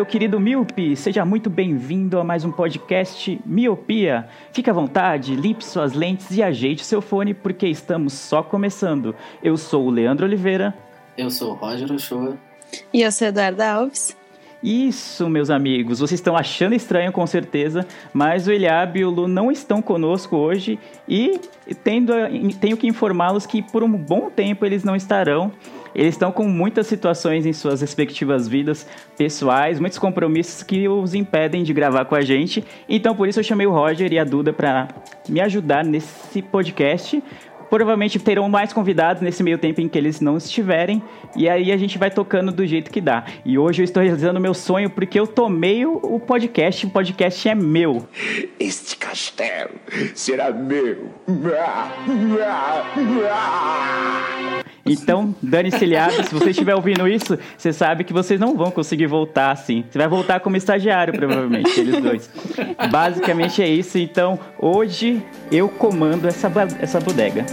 Meu querido Miope, seja muito bem-vindo a mais um podcast Miopia. Fique à vontade, limpe suas lentes e ajeite seu fone porque estamos só começando. Eu sou o Leandro Oliveira. Eu sou o Roger Ochoa. E eu sou Eduarda Alves. Isso, meus amigos, vocês estão achando estranho com certeza, mas o Eliab e o Lu não estão conosco hoje e tendo, tenho que informá-los que por um bom tempo eles não estarão. Eles estão com muitas situações em suas respectivas vidas pessoais, muitos compromissos que os impedem de gravar com a gente. Então, por isso eu chamei o Roger e a Duda para me ajudar nesse podcast. Provavelmente terão mais convidados nesse meio tempo em que eles não estiverem. E aí a gente vai tocando do jeito que dá. E hoje eu estou realizando o meu sonho porque eu tomei o podcast. O podcast é meu. Este castelo será meu. Então, dane-se Eliabe, se você estiver ouvindo isso, você sabe que vocês não vão conseguir voltar assim. Você vai voltar como estagiário, provavelmente, eles dois. Basicamente é isso. Então, hoje eu comando essa, essa bodega.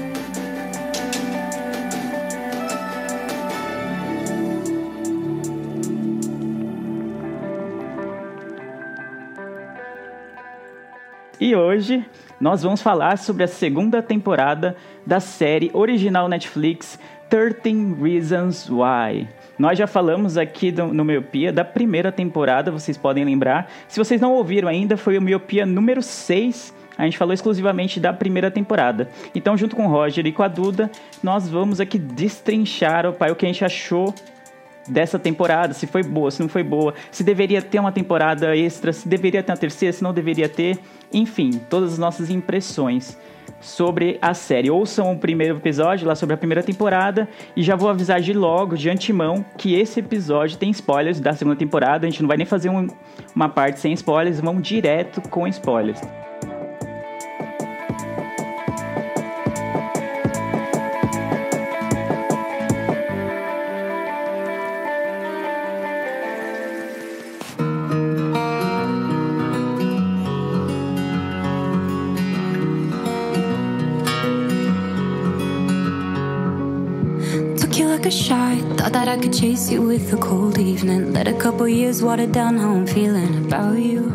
E hoje nós vamos falar sobre a segunda temporada da série original Netflix 13 Reasons Why. Nós já falamos aqui do- no Miopia da primeira temporada, vocês podem lembrar. Se vocês não ouviram ainda, foi o Miopia número 6. A gente falou exclusivamente da primeira temporada. Então, junto com o Roger e com a Duda, nós vamos aqui destrinchar o pai, o que a gente achou dessa temporada, se foi boa, se não foi boa, se deveria ter uma temporada extra, se deveria ter uma terceira, se não deveria ter, enfim, todas as nossas impressões sobre a série. Ouçam o primeiro episódio lá sobre a primeira temporada e já vou avisar de logo, de antemão, que esse episódio tem spoilers da segunda temporada, a gente não vai nem fazer um- uma parte sem spoilers, vamos direto com spoilers. Thought I could chase you with a cold evening. Let a couple years water down how I'm feeling about you.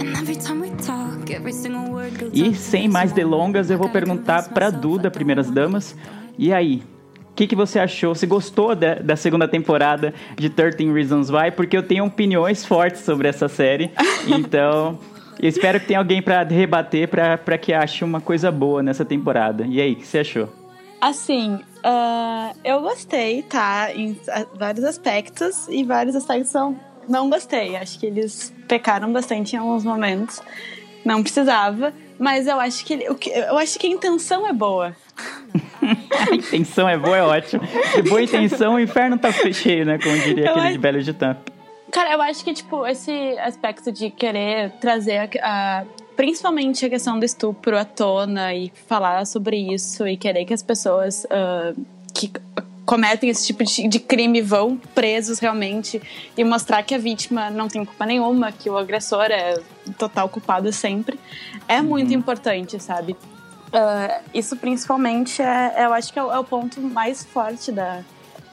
And every time we talk, every single word goes E sem and mais delongas, eu vou perguntar myself Duda, primeiras damas. E aí? O que, que você achou? Você gostou da, da segunda temporada de 13 Reasons Why? Porque eu tenho opiniões fortes sobre essa série. Então, eu espero que tenha alguém pra rebater pra que ache uma coisa boa nessa temporada. E aí, o que você achou? Assim, ah, eu gostei, tá? Em vários aspectos, e vários aspectos não, não gostei. Acho que eles pecaram bastante em alguns momentos. Não precisava, mas eu acho que, eu acho que a intenção é boa. A intenção é boa, é ótimo. De boa intenção, o inferno tá cheio, né? Como diria Eu aquele acho- de Belo Ditã. Cara, eu acho que, tipo, esse aspecto de querer trazer a, a- principalmente a questão do estupro à tona e falar sobre isso e querer que as pessoas ah, que cometem esse tipo de, crime vão presos realmente e mostrar que a vítima não tem culpa nenhuma, que o agressor é total culpado sempre, é muito importante, sabe? Ah, isso principalmente é, eu acho que é o, é o ponto mais forte da,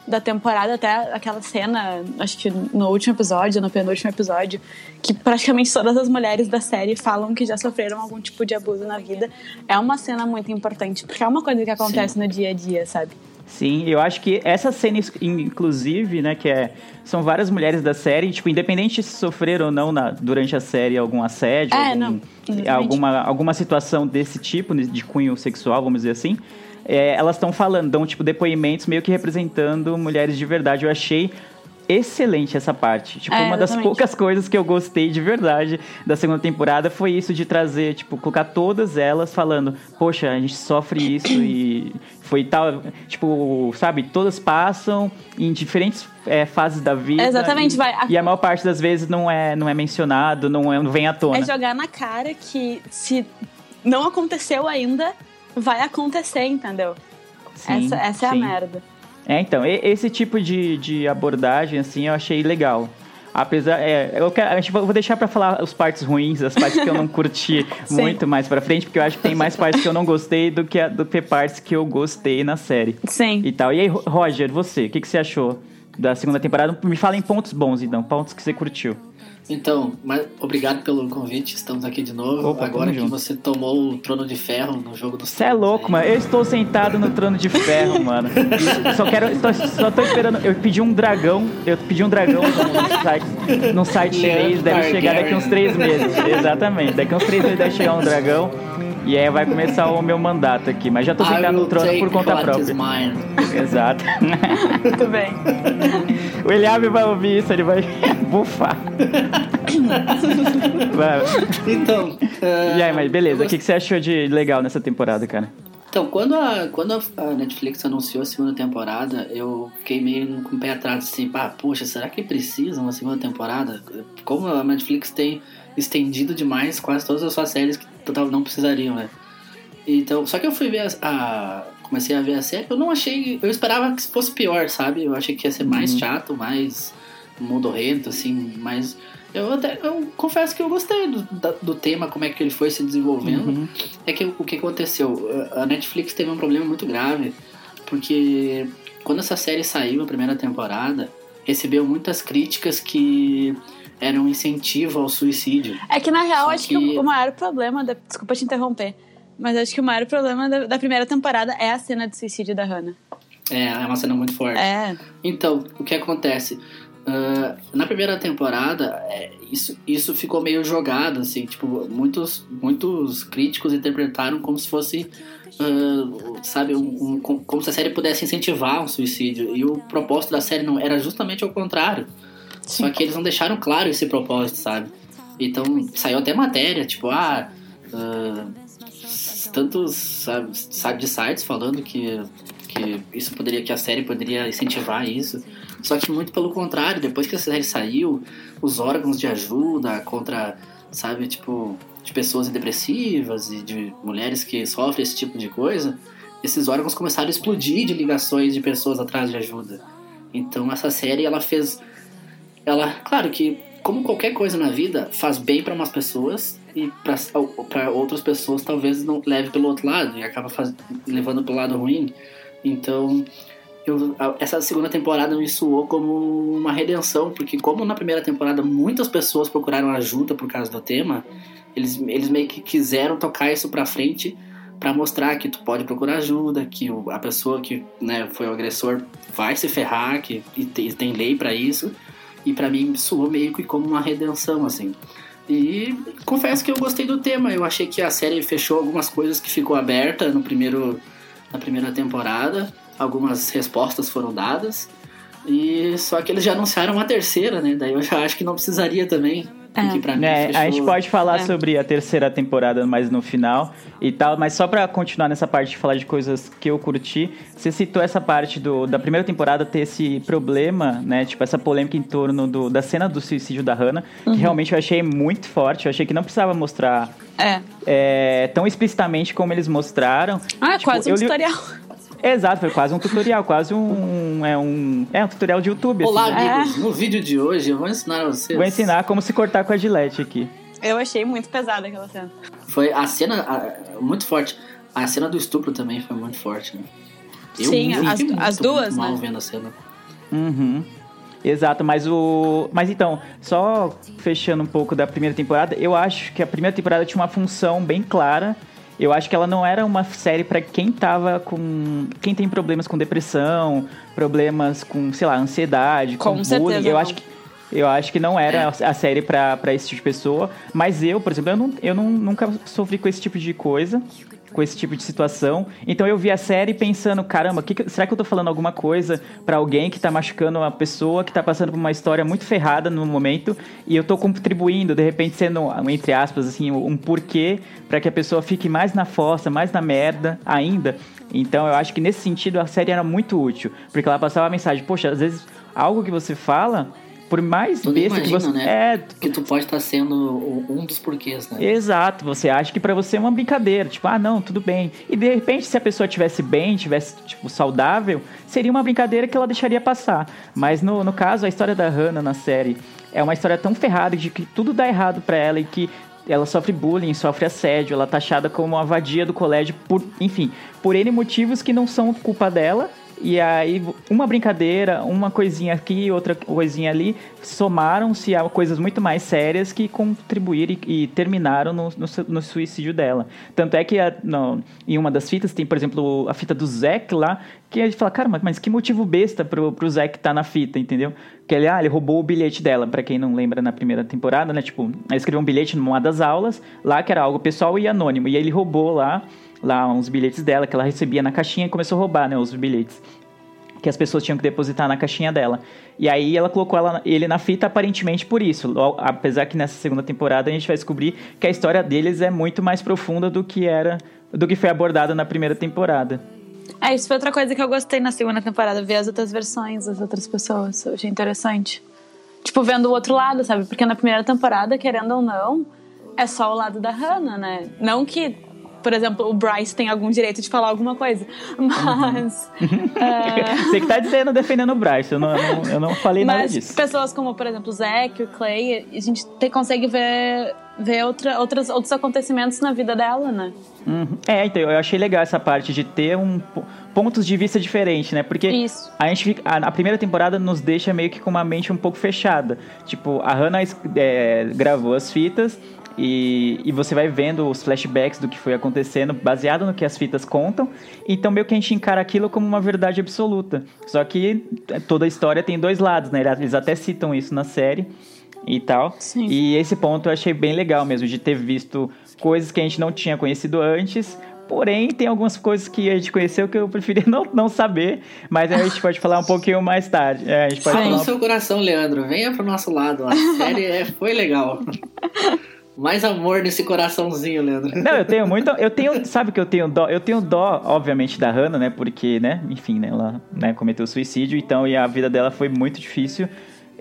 da temporada, até aquela cena, acho que no último episódio, no penúltimo episódio, que praticamente todas as mulheres da série falam que já sofreram algum tipo de abuso na vida. É uma cena muito importante, porque é uma coisa que acontece no dia a dia, sabe? Sim, eu acho que essa cena, inclusive, né, que é. São várias mulheres da série, tipo, independente se sofreram ou não na- durante a série algum assédio, É, algum- não, exatamente. alguma, alguma situação desse tipo, de cunho sexual, vamos dizer assim. É, elas estão falando, dão tipo depoimentos meio que representando mulheres de verdade. Eu achei excelente essa parte. Tipo, É, uma das poucas coisas que eu gostei de verdade da segunda temporada foi isso de trazer, tipo, colocar todas elas falando, poxa, a gente sofre isso e foi tal, tipo, sabe, todas passam em diferentes é, fases da vida. Exatamente, e, vai. A- E a maior parte das vezes não é, não é mencionado, não, é, não vem à tona. É jogar na cara que se não aconteceu ainda, vai acontecer, entendeu? Sim, essa essa é a merda. É, então, esse tipo de, de abordagem, assim, eu achei legal. Apesar, é, eu, quero, a gente, vou deixar pra falar as partes ruins, as partes que eu não curti muito mais pra frente, porque eu acho que tem mais partes que eu não gostei do que, a- do que partes que eu gostei na série. Sim. E tal. E aí, Ro- Roger, você, o que, que você achou da segunda temporada? Me fala em pontos bons, então, pontos que você curtiu. Então, mas obrigado pelo convite, estamos aqui de novo. Opa, Agora que junto. você tomou o trono de ferro no jogo do Você é louco, mano. Eu estou sentado no trono de ferro, mano. Só quero. Só, só tô esperando. Eu pedi um dragão. Eu pedi um dragão no site, no site chinês. Deve chegar daqui uns três meses. Exatamente. Daqui uns três meses deve chegar um dragão. E aí vai começar o meu mandato aqui. Mas já tô sentado no trono por conta própria. Mine. Exato. Muito bem. O Eliabe vai ouvir isso, ele vai bufar. Vai. Então, E aí, mas beleza. O que, que você achou de legal nessa temporada, cara? Então, quando a, quando a a Netflix anunciou a segunda temporada, eu fiquei meio com o pé atrás, assim, pá, poxa, será que precisa uma segunda temporada? Como a Netflix tem estendido demais quase todas as suas séries que total não precisariam, né? Então, só que eu fui ver a, a- comecei a ver a série, eu não achei, eu esperava que fosse pior, sabe? Eu achei que ia ser mais chato, mais modorrento, assim, mas eu até eu confesso que eu gostei do, do tema, como é que ele foi se desenvolvendo. Uhum. É que o que aconteceu? A Netflix teve um problema muito grave, porque quando essa série saiu, a primeira temporada, recebeu muitas críticas que eram um incentivo ao suicídio. É que na real, Só acho que... que- o maior problema. Da... Desculpa te interromper. Mas acho que o maior problema da, da primeira temporada é a cena de suicídio da Hannah. É, é uma cena muito forte. É. Então, o que acontece? Ah, na primeira temporada, é, isso, isso ficou meio jogado, assim, tipo, muitos, muitos críticos interpretaram como se fosse, ah, sabe, um, um- com- como se a série pudesse incentivar um suicídio. E o propósito da série não era justamente ao contrário. Só que eles não deixaram claro esse propósito, sabe? Então, saiu até matéria, tipo, ah, ah, tantos sabe, sabe, de sites falando que, que isso poderia, que a série poderia incentivar isso. Só que muito pelo contrário, depois que a série saiu, os órgãos de ajuda contra, sabe, tipo, de pessoas depressivas e de mulheres que sofrem esse tipo de coisa, esses órgãos começaram a explodir de ligações de pessoas atrás de ajuda. Então essa série ela fez ela, claro que como qualquer coisa na vida, faz bem para umas pessoas e para outras pessoas talvez não leve pelo outro lado e acaba faz, levando pelo lado ruim. Então, eu, essa segunda temporada me soou como uma redenção, porque como na primeira temporada muitas pessoas procuraram ajuda por causa do tema, eles, eles meio que quiseram tocar isso pra frente para mostrar que tu pode procurar ajuda, que a pessoa que né, foi o agressor vai se ferrar, que e tem lei para isso. E pra mim soou meio que como uma redenção, assim. E confesso que eu gostei do tema. Eu achei que a série fechou algumas coisas que ficou aberta no primeiro, na primeira temporada. Algumas respostas foram dadas. E só que eles já anunciaram a terceira, né? Daí eu já acho que não precisaria também. Porque pra mim É, a gente pode falar É. sobre a terceira temporada mais no final e tal, mas só pra continuar nessa parte de falar de coisas que eu curti, você citou essa parte do, da primeira temporada ter esse problema, né? Tipo, essa polêmica em torno do, da cena do suicídio da Hannah, Uhum. que realmente eu achei muito forte. Eu achei que não precisava mostrar É. é, tão explicitamente como eles mostraram. Ah, é Tipo, quase um eu li- tutorial. Exato, foi quase um tutorial, quase um. É um, é um tutorial de YouTube. assim, Olá, né? amigos! No vídeo de hoje eu vou ensinar a vocês. Vou ensinar como se cortar com a gilete aqui. Eu achei muito pesada aquela cena. Foi a cena a- muito forte. A cena do estupro também foi muito forte, né? Sim, me as- senti as muito duas, mal né? vendo a cena. Uhum. Exato, mas o. Mas então, só fechando um pouco da primeira temporada, eu acho que a primeira temporada tinha uma função bem clara. Eu acho que ela não era uma série pra quem tava com. Quem tem problemas com depressão, problemas com, sei lá, ansiedade, com, Com bullying. certeza Eu não. acho que. Eu acho que não era a série pra esse tipo de pessoa. Mas eu, por exemplo, eu, não, eu não, nunca sofri com esse tipo de coisa. Com esse tipo de situação. Então eu vi a série pensando, caramba, que que- será que eu tô falando alguma coisa pra alguém que tá machucando uma pessoa que tá passando por uma história muito ferrada no momento e eu tô contribuindo, de repente sendo, entre aspas, assim, um porquê pra que a pessoa fique mais na fossa, mais na merda ainda. Então eu acho que nesse sentido a série era muito útil, porque ela passava a mensagem, poxa, às vezes algo que você fala, por mais Tu besta que imagina, você né? é, Que tu pode estar sendo o- um dos porquês, né? Exato, você acha que pra você é uma brincadeira, tipo, ah, não, tudo bem. E de repente, se a pessoa tivesse bem, tivesse, tipo, saudável, seria uma brincadeira que ela deixaria passar. Mas no, no caso, a história da Hannah na série é uma história tão ferrada de que tudo dá errado pra ela e que ela sofre bullying, sofre assédio, ela é taxada como uma vadia do colégio por, enfim, por N motivos que não são culpa dela. E aí, uma brincadeira, uma coisinha aqui, outra coisinha ali, somaram-se a coisas muito mais sérias que contribuíram e, e terminaram no, no no suicídio dela. Tanto é que a- no- em uma das fitas tem, por exemplo, a fita do Zack lá, que a gente fala, cara, mas- que motivo besta pro, pro Zack estar na fita, entendeu? Que ele, ah, ele roubou o bilhete dela, pra quem não lembra na primeira temporada, né? Tipo, ele escreveu um bilhete numa das aulas, lá que era algo pessoal e anônimo. E ele roubou lá, lá uns bilhetes dela que ela recebia na caixinha e começou a roubar, né? Os bilhetes que as pessoas tinham que depositar na caixinha dela. E aí ela colocou ela- ele na fita aparentemente por isso. Apesar que nessa segunda temporada a gente vai descobrir que a história deles é muito mais profunda do que era, do que foi abordada na primeira temporada. É, isso foi outra coisa que eu gostei na segunda temporada, ver as outras versões das outras pessoas. Eu achei interessante. Tipo, vendo o outro lado, sabe? Porque na primeira temporada, querendo ou não, é só o lado da Hannah, né? Não que, por exemplo, o Bryce tem algum direito de falar alguma coisa. Mas. é, Você que tá dizendo, defendendo o Bryce, eu não, eu não, eu não falei nada Mas disso. pessoas como, por exemplo, o Zack, o Clay, a gente te- consegue ver, ver outra, outras, outros acontecimentos na vida dela, né? Uhum. É, então eu achei legal essa parte de ter um po- pontos de vista diferentes, né? Porque Isso. a gente fica- a, a primeira temporada nos deixa meio que com uma mente um pouco fechada. Tipo, a Hannah é, gravou as fitas e, e você vai vendo os flashbacks do que foi acontecendo, baseado no que as fitas contam. Então meio que a gente encara aquilo como uma verdade absoluta. Só que é, toda a história tem dois lados, né? Eles até citam isso na série e tal. Sim. E esse ponto eu achei bem legal mesmo, de ter visto coisas que a gente não tinha conhecido antes. Porém, tem algumas coisas que a gente conheceu que eu preferia não, não saber, mas a gente pode falar um pouquinho mais tarde. É, a gente pode Fala falar no seu coração, Leandro. Venha pro nosso lado. A série é- foi legal. Mais amor nesse coraçãozinho, Leandro. Não, eu tenho muito. Eu tenho. Sabe que eu tenho dó? Eu tenho dó, obviamente, da Hannah, né? Porque, né? Enfim, né? Ela né, cometeu suicídio, então, e a vida dela foi muito difícil.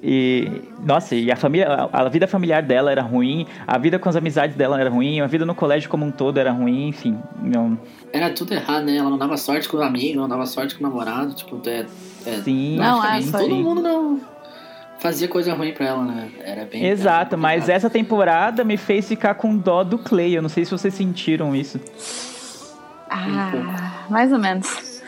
E, nossa, e a família, a, a vida familiar dela era ruim, a vida com as amizades dela era ruim, a vida no colégio como um todo era ruim, enfim. Não, Era tudo errado, né? Ela não dava sorte com o amigo, não dava sorte com o namorado. Tipo, é, é, sim, Não, é, todo mundo não fazia coisa ruim pra ela, né? Era bem. Exato, era mas essa temporada me fez ficar com dó do Clay. Eu não sei se vocês sentiram isso. Ah, mais ou menos.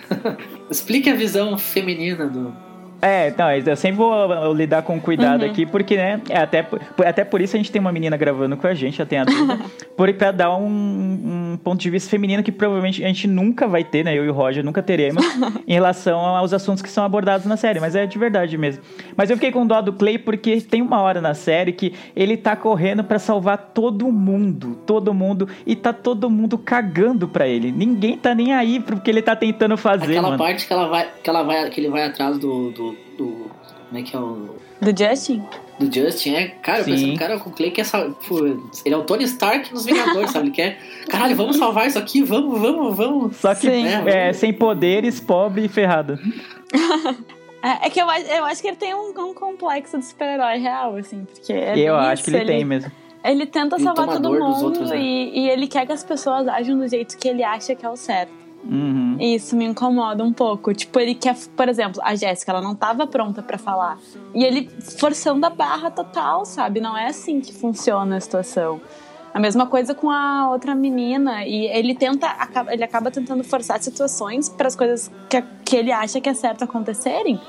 Explique a visão feminina do. É, não, eu sempre vou lidar com cuidado aqui, porque, né, é até, por- até por isso a gente tem uma menina gravando com a gente, já tem a dúvida, por, pra dar um, um ponto de vista feminino que provavelmente a gente nunca vai ter, né, eu e o Roger nunca teremos, em relação aos assuntos que são abordados na série, mas é de verdade mesmo. Mas eu fiquei com dó do Clay porque tem uma hora na série que ele tá correndo pra salvar todo mundo, todo mundo, e tá todo mundo cagando pra ele. Ninguém tá nem aí pro que ele tá tentando fazer, Aquela mano. parte que ela vai. Que ela vai. Que ele vai atrás do. do, do- como é que é o. Do Justin? Do Justin, é. Cara, eu Sim. pensei, cara, o Clay quer sal- pô, Ele é o Tony Stark dos Vingadores, sabe? Ele quer. Caralho, vamos salvar isso aqui, vamos, vamos, vamos. Só que Sim. é, sem poderes, pobre e ferrado. É, é que eu, acho- eu acho que ele tem um, um complexo de super-herói real, assim, porque é eu acho que isso, ele, tem mesmo. Ele tenta salvar todo mundo outros, né? e, e ele quer que as pessoas ajam do jeito que ele acha que é o certo. Uhum. E isso me incomoda um pouco. Tipo, ele quer, por exemplo, a Jéssica, ela não tava pronta pra falar. E ele forçando a barra total, sabe? Não é assim que funciona a situação. A mesma coisa com a outra menina. E ele tenta, ele acaba tentando forçar situações para as coisas que, que ele acha que é certo acontecerem.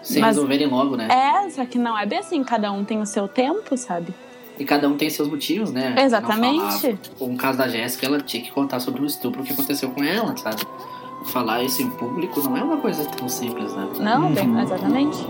Mas- resolverem logo, né? É, só que não é bem assim. Cada um tem o seu tempo, sabe? E cada um tem seus motivos, né? Exatamente. Tipo, um caso da Jéssica, ela tinha que contar sobre o estupro que aconteceu com ela, sabe? Falar isso em público não é uma coisa tão simples, né? Não, bem, exatamente.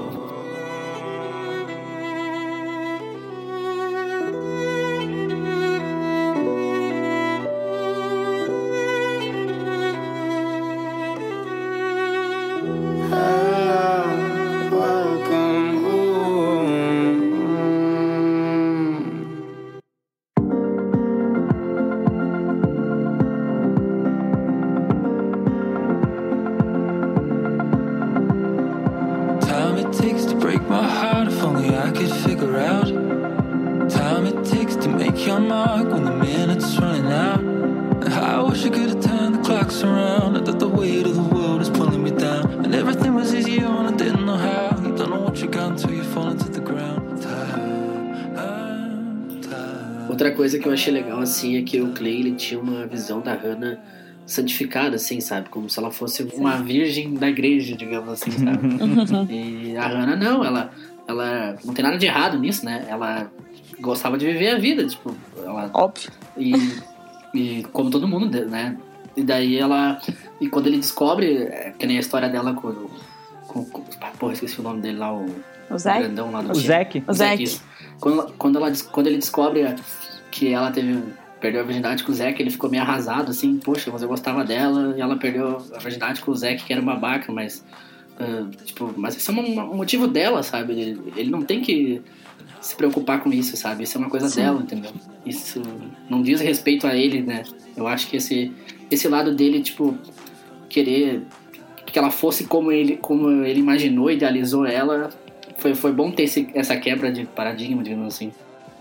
Outra coisa que eu achei legal, assim, é que o Clay, ele tinha uma visão da Hannah santificada, assim, sabe? Como se ela fosse uma virgem da igreja, digamos assim, sabe? e a Hannah, não, ela, ela não tem nada de errado nisso, né? Ela gostava de viver a vida, tipo, ela... Óbvio. E, e como todo mundo, né? E daí ela... E quando ele descobre, é, que nem a história dela com... com, com porra, esqueci o nome dele lá, o... O Zac? grandão lá do O. Zac. O isso. Quando, ela- quando, ela, quando ele descobre que ela teve perdeu a virgindade com o Zac, ele ficou meio arrasado, assim, poxa, mas eu gostava dela, e ela perdeu a virgindade com o Zac, que era um babaca, mas. ah, tipo, mas isso é um, um motivo dela, sabe? Ele, ele não tem que se preocupar com isso, sabe? Isso é uma coisa dela, entendeu? Isso não diz respeito a ele, né? Eu acho que esse, esse lado dele, tipo, querer que ela fosse como ele, como ele imaginou, idealizou ela, foi, foi bom ter esse, essa quebra de paradigma, digamos assim.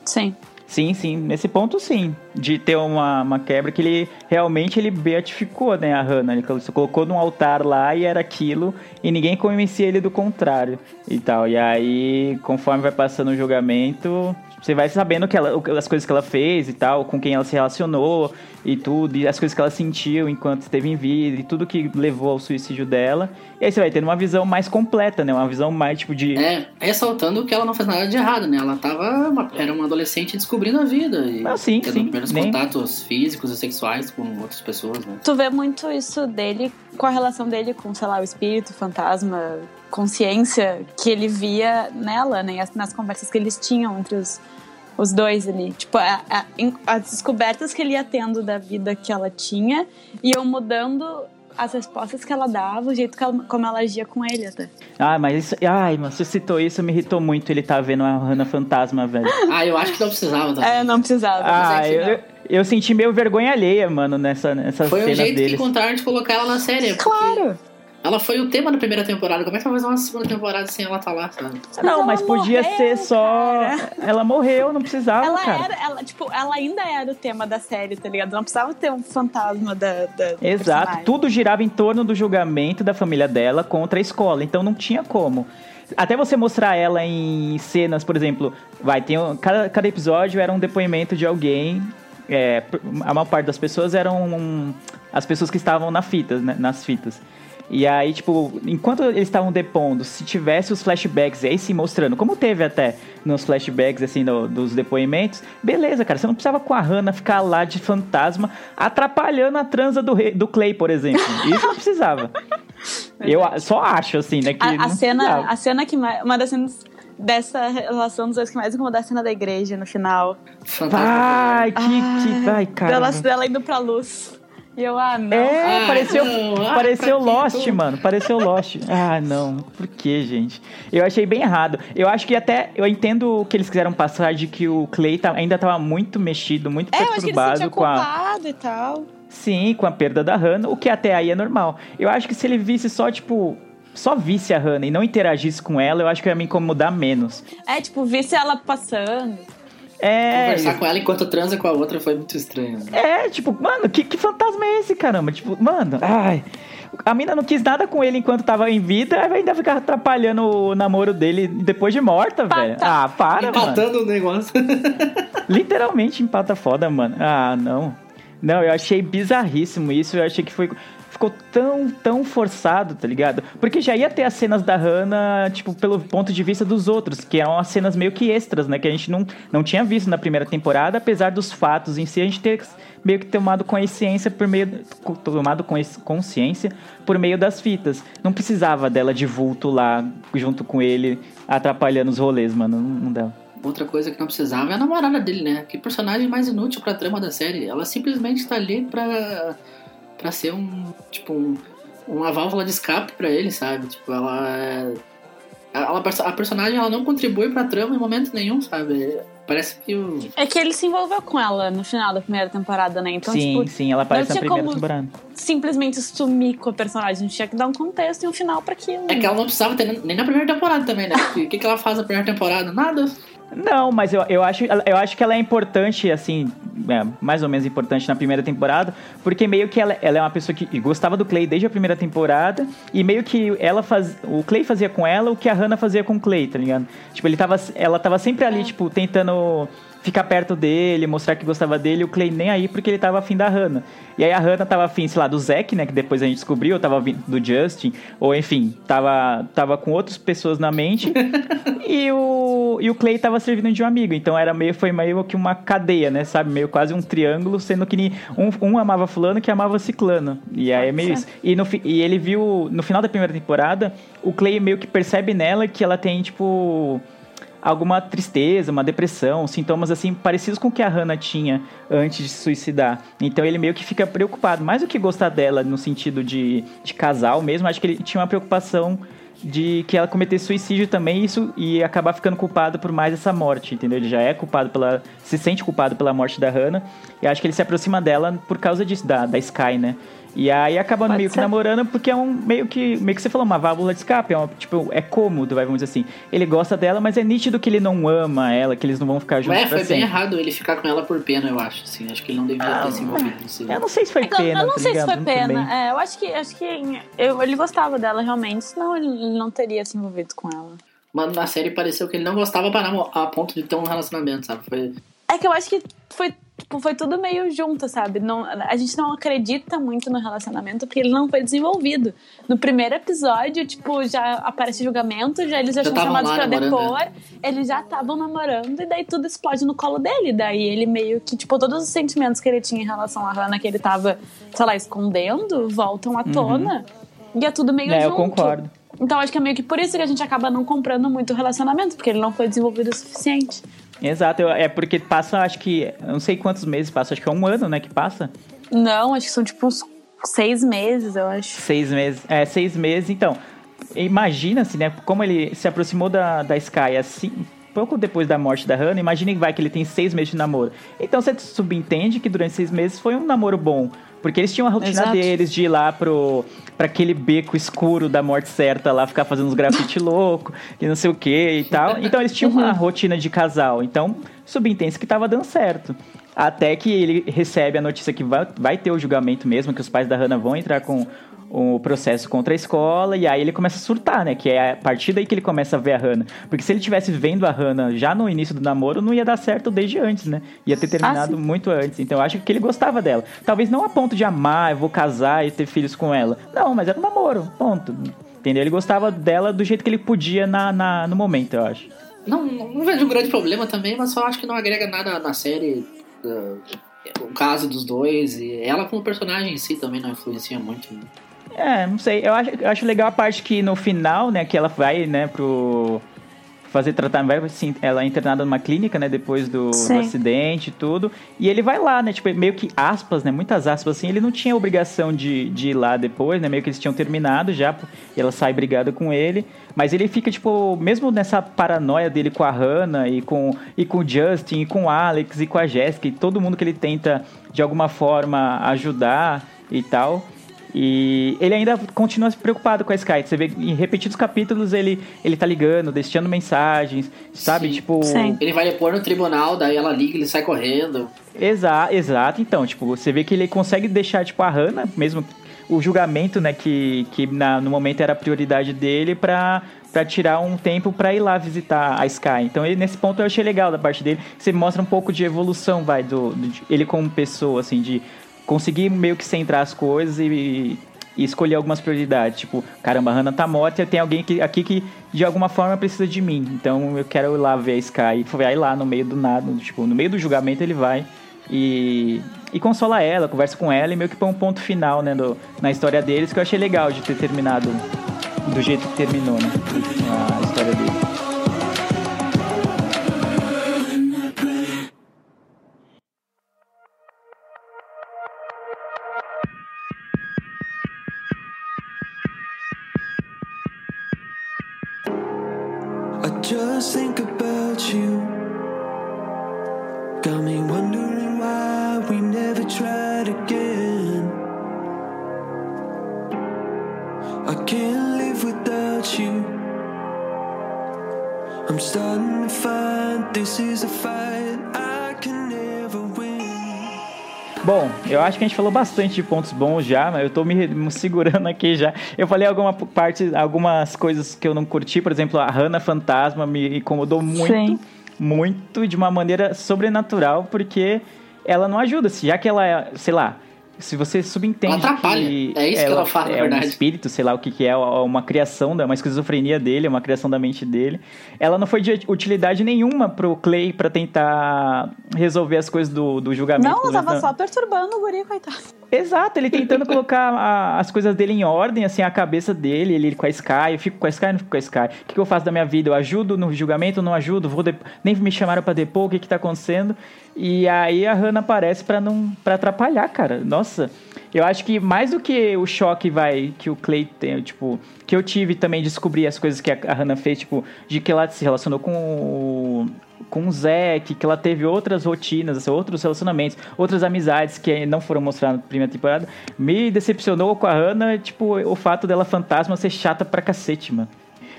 Sim. Sim, sim. Nesse ponto, sim. De ter uma, uma quebra que ele realmente ele beatificou, né, a Hannah. Ele colo- colocou num altar lá e era aquilo, e ninguém convencia ele do contrário e tal. E aí, conforme vai passando o julgamento, você vai sabendo que ela, o- as coisas que ela fez e tal, com quem ela se relacionou e tudo, e as coisas que ela sentiu enquanto esteve em vida, e tudo que levou ao suicídio dela. E aí você vai tendo uma visão mais completa, né? Uma visão mais, tipo, de... É, ressaltando que ela não fez nada de errado, né? Ela tava uma- era uma adolescente descobrindo a vida e Ah, sim, tendo sim, primeiros nem- contatos físicos e sexuais com outras pessoas, né? Tu vê muito isso dele com a relação dele com, sei lá, o espírito, fantasma, consciência que ele via nela, né? As- Nas conversas que eles tinham entre os, os dois ali. Tipo, a- a- as descobertas que ele ia tendo da vida que ela tinha iam mudando as respostas que ela dava, o jeito que ela- como ela agia com ele até. Ah, mas isso... Ai, mano, você citou isso, me irritou muito ele tá vendo a Hannah fantasma, velho. Ah, eu acho que não precisava também. É, não precisava. Ah, é que eu, eu, eu senti meio vergonha alheia, mano, nessa, nessas Foi o jeito que deles. encontraram de colocar ela na série. porque Claro! Ela foi o tema da primeira temporada. Como é que vai fazer uma segunda temporada sem ela estar lá, sabe? Não, ela mas podia morreu, ser só. Ela morreu, não precisava, Ela cara. era, ela, tipo, ela ainda era o tema da série, tá ligado? Não precisava ter um fantasma da. da Exato, personagem. tudo girava em torno do julgamento da família dela contra a escola, então não tinha como. Até você mostrar ela em cenas, por exemplo, vai, tem um- cada, cada episódio era um depoimento de alguém. é, a maior parte das pessoas eram um, as pessoas que estavam na fitas, né, nas fitas. E aí, tipo, enquanto eles estavam depondo, se tivesse os flashbacks aí se mostrando, como teve até nos flashbacks, assim, no- dos depoimentos, beleza, cara, você não precisava com a Hannah ficar lá de fantasma atrapalhando a transa do, rei- do Clay, por exemplo. Isso não precisava. Eu só acho, assim, né, que A, a não cena, precisava. a cena que mais. Uma das cenas dessa relação dos dois que mais incomodou é a cena da igreja no final. Fantasma. Ai, que, que, ai, cara. Dela, dela indo pra luz. E eu, ah, não. É, Ah, pareceu, não, ah, pareceu Lost, mano. Pareceu Lost. Ah, não. Por que, gente? Eu achei bem errado. Eu acho que até. Eu entendo o que eles quiseram passar de que o Clay tá- ainda tava muito mexido, muito É, eu acho que ele se perturbado sentia com a. e tal. Sim, com a perda da Hannah, o que até aí é normal. Eu acho que se ele visse só, tipo. Só visse a Hannah e não interagisse com ela, eu acho que ia me incomodar menos. É, tipo, visse ela passando. É. Conversar com ela enquanto transa com a outra foi muito estranho. né? É, tipo, mano, que, que fantasma é esse, caramba? Tipo, mano, ai. A mina não quis nada com ele enquanto tava em vida, aí vai ainda ficar atrapalhando o namoro dele depois de morta, velho. Ah, para, mano. Empatando o negócio. Literalmente empata foda, mano. Ah, não. Não, eu achei bizarríssimo isso. Eu achei que foi. Ficou tão, tão forçado, tá ligado? Porque já ia ter as cenas da Hannah, tipo, pelo ponto de vista dos outros, que eram as cenas meio que extras, né? Que a gente não, não tinha visto na primeira temporada, apesar dos fatos em si, a gente ter meio que tomado consciência por meio. tomado cons- consciência por meio das fitas. Não precisava dela de vulto lá, junto com ele, atrapalhando os rolês, mano. Não, não dava. Outra coisa que não precisava é a namorada dele, né? Que personagem mais inútil pra trama da série. Ela simplesmente tá ali pra, pra ser um. Tipo, um, uma válvula de escape pra ele, sabe? Tipo, ela. é- ela a personagem ela não contribui pra trama em momento nenhum, sabe? Parece que o. É que ele se envolveu com ela no final da primeira temporada, né? Então, sim, tipo, sim, ela aparece na tinha primeira como- temporada. simplesmente sumir com a personagem. A gente tinha que dar um contexto e um final pra aquilo. É que ela não precisava ter nem na primeira temporada também, né? O que, que ela faz na primeira temporada? Nada. Não, mas eu, eu, acho, eu acho que ela é importante, assim, é, mais ou menos importante na primeira temporada, porque meio que ela, ela é uma pessoa que gostava do Clay desde a primeira temporada, e meio que ela faz, o Clay fazia com ela o que a Hannah fazia com o Clay, tá ligado? Tipo, ele tava, ela tava sempre ali, tipo, tentando ficar perto dele, mostrar que gostava dele, o Clay nem aí porque ele tava afim da Hannah. E aí a Hannah tava afim, sei lá, do Zack, né, que depois a gente descobriu, tava do Justin, ou enfim, tava, tava com outras pessoas na mente, e o, e o Clay tava servindo de um amigo, então era meio, foi meio que uma cadeia, né, sabe, meio quase um triângulo, sendo que um, um amava fulano que amava ciclano, e aí é meio isso. E, no, e ele viu, no final da primeira temporada, o Clay meio que percebe nela que ela tem, tipo alguma tristeza, uma depressão, sintomas assim parecidos com o que a Hannah tinha antes de se suicidar. Então ele meio que fica preocupado, mais do que gostar dela no sentido de, de casal mesmo, acho que ele tinha uma preocupação de que ela cometesse suicídio também isso e acabar ficando culpado por mais essa morte, entendeu? Ele já é culpado pela se sente culpado pela morte da Hannah e acho que ele se aproxima dela por causa disso da, da Sky, né? E aí acaba Pode meio ser. que namorando porque é um meio que, meio que você falou, uma válvula de escape, é uma, tipo, é cômodo, vai, vamos dizer assim. Ele gosta dela, mas é nítido que ele não ama ela, que eles não vão ficar juntos. É, foi bem errado ele ficar com ela por pena, eu acho, assim. Acho que ele não devia ah, ter se envolvido nisso. Eu não sei se foi é, pena. Eu não tá sei ligado? se foi pena. É, eu acho que, acho que eu, ele gostava dela realmente, senão ele não teria se envolvido com ela. Mas na série pareceu que ele não gostava para a ponto de ter um relacionamento, sabe? Foi... É que eu acho que foi tipo, foi tudo meio junto, sabe? Não, a gente não acredita muito no relacionamento porque ele não foi desenvolvido. No primeiro episódio, tipo, já aparece julgamento, já eles já, já tinham chamados pra depor, né? eles já estavam namorando e daí tudo explode no colo dele. Daí ele meio que, tipo, todos os sentimentos que ele tinha em relação à Hannah que ele tava, sei lá, escondendo, voltam à uhum. tona. E é tudo meio é, junto. eu concordo. Então acho que é meio que por isso que a gente acaba não comprando muito o relacionamento, porque ele não foi desenvolvido o suficiente. Exato, é porque passa, acho que, não sei quantos meses passa, acho que é um ano, né, que passa. Não, acho que são tipo uns seis meses, eu acho. Seis meses, é, seis meses, então, imagina-se, né, como ele se aproximou da, da Sky assim, pouco depois da morte da Hannah, imagine que vai que ele tem seis meses de namoro. Então você subentende que durante seis meses foi um namoro bom. Porque eles tinham a rotina Exato. deles de ir lá pro, pra aquele beco escuro da morte certa lá, ficar fazendo uns grafite louco e não sei o que e tal. Então eles tinham uma uhum. rotina de casal. Então, subentende que tava dando certo. Até que ele recebe a notícia que vai, vai ter o julgamento mesmo, que os pais da Hannah vão entrar com o processo contra a escola, e aí ele começa a surtar, né? Que é a partir daí que ele começa a ver a Hannah. Porque se ele tivesse vendo a Hannah já no início do namoro, não ia dar certo desde antes, né? Ia ter terminado ah, muito antes. Então eu acho que ele gostava dela. Talvez não a ponto de amar, eu vou casar e ter filhos com ela. Não, mas era um namoro, ponto. Entendeu? Ele gostava dela do jeito que ele podia na, na no momento, eu acho. Não, não vejo um grande problema também, mas só acho que não agrega nada na série. Uh, o caso dos dois e ela como personagem em si também não influencia muito. Né? É, não sei. Eu acho, eu acho legal a parte que no final, né, que ela vai, né, pro fazer tratamento, vai, assim, ela é internada numa clínica, né, depois do, do, acidente e tudo, e ele vai lá, né, tipo, meio que aspas, né, muitas aspas, assim, ele não tinha obrigação de, de ir lá depois, né, meio que eles tinham terminado já, e ela sai brigada com ele, mas ele fica, tipo, mesmo nessa paranoia dele com a Hannah e com, e com o Justin, e com o Alex, e com a Jessica, e todo mundo que ele tenta, de alguma forma, ajudar e tal, e ele ainda continua se preocupado com a Sky. Você vê em repetidos capítulos ele, ele tá ligando, deixando mensagens, sabe? Sim. Tipo. Sim. Ele vai pôr no tribunal, daí ela liga, ele sai correndo. Exato, exato. Então, tipo, você vê que ele consegue deixar, tipo, a Hannah, mesmo o julgamento, né, que, que na, no momento era a prioridade dele pra, pra tirar um tempo pra ir lá visitar a Sky. Então, ele, nesse ponto eu achei legal da parte dele. Você mostra um pouco de evolução, vai, do, do ele como pessoa, assim, de conseguir meio que centrar as coisas e, e escolher algumas prioridades. Tipo, caramba, Hannah tá morta, tem alguém que, aqui que de alguma forma precisa de mim. Então eu quero ir lá ver a Sky. E vai lá no meio do nada, tipo, no meio do julgamento ele vai e, e consola ela, conversa com ela e meio que põe um ponto final, né, do, na história deles, que eu achei legal de ter terminado do jeito que terminou, né, a história deles. I can't live without you. I'm starting to find this is a fight I can never win. Bom, eu acho que a gente falou bastante de pontos bons já, mas eu tô me, me segurando aqui já. Eu falei alguma parte, algumas coisas que eu não curti, por exemplo, a Hannah Fantasma me incomodou muito, Sim. muito de uma maneira sobrenatural, porque ela não ajuda, se- já que ela é, sei lá, se você subentende Ela atrapalha. que É isso que ela fala, na é um verdade. espírito, sei lá o que que é, uma criação, da- uma esquizofrenia dele, uma criação da mente dele. Ela não foi de utilidade nenhuma pro Clay pra tentar resolver as coisas do, do julgamento. Não, ela tava menos só perturbando o guri, coitado. Exato, ele tentando colocar a- as coisas dele em ordem, assim, a cabeça dele, ele com a Sky, eu fico com a Sky, não fico com a Sky. O que, que eu faço da minha vida? Eu ajudo no julgamento, não ajudo? Vou dep- Nem me chamaram pra depor, o que que tá acontecendo? E aí a Hannah aparece pra não para atrapalhar, cara. Nossa, eu acho que mais do que o choque vai que o Clay tem, tipo, que eu tive também de descobrir as coisas que a a Hannah fez, tipo, de que ela se relacionou com o com o Zack, que ela teve outras rotinas, assim, outros relacionamentos, outras amizades que não foram mostradas na primeira temporada, me decepcionou com a Hannah, tipo, o fato dela fantasma ser chata pra cacete, mano.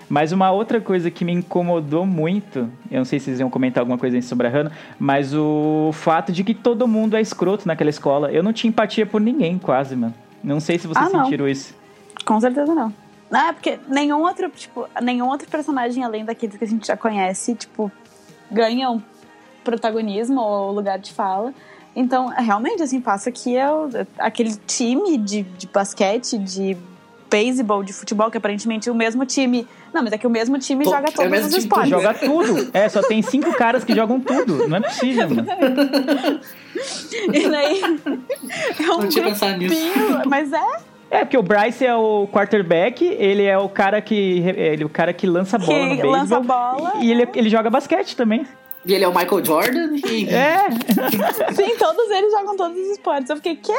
Mas uma outra coisa que me incomodou muito, eu não sei se vocês iam comentar alguma coisa sobre a Hannah, mas o fato de que todo mundo é escroto naquela escola. Eu não tinha empatia por ninguém, quase, mano. Não sei se vocês Ah, sentiram isso. Com certeza não. Ah, é porque nenhum outro, tipo, nenhum outro personagem além daqueles que a gente já conhece, tipo, ganham protagonismo ou lugar de fala. Então, realmente, assim, passa que é o- aquele time de, de basquete, de beisebol, de futebol, que aparentemente é o mesmo time. Não, mas é que o mesmo time Pô, joga é o todos mesmo os time que esportes. Joga tudo. É, só tem cinco caras que jogam tudo. Não é possível, mano. E daí. É um Não tinha pensado nisso. Mas é. É, porque o Bryce é o quarterback, ele é o cara que ele é o cara que lança a bola no Que beisebol. lança a bola, E ele, ele joga basquete também. E ele é o Michael Jordan e É. Sim, todos eles jogam todos os esportes. Eu fiquei, quê?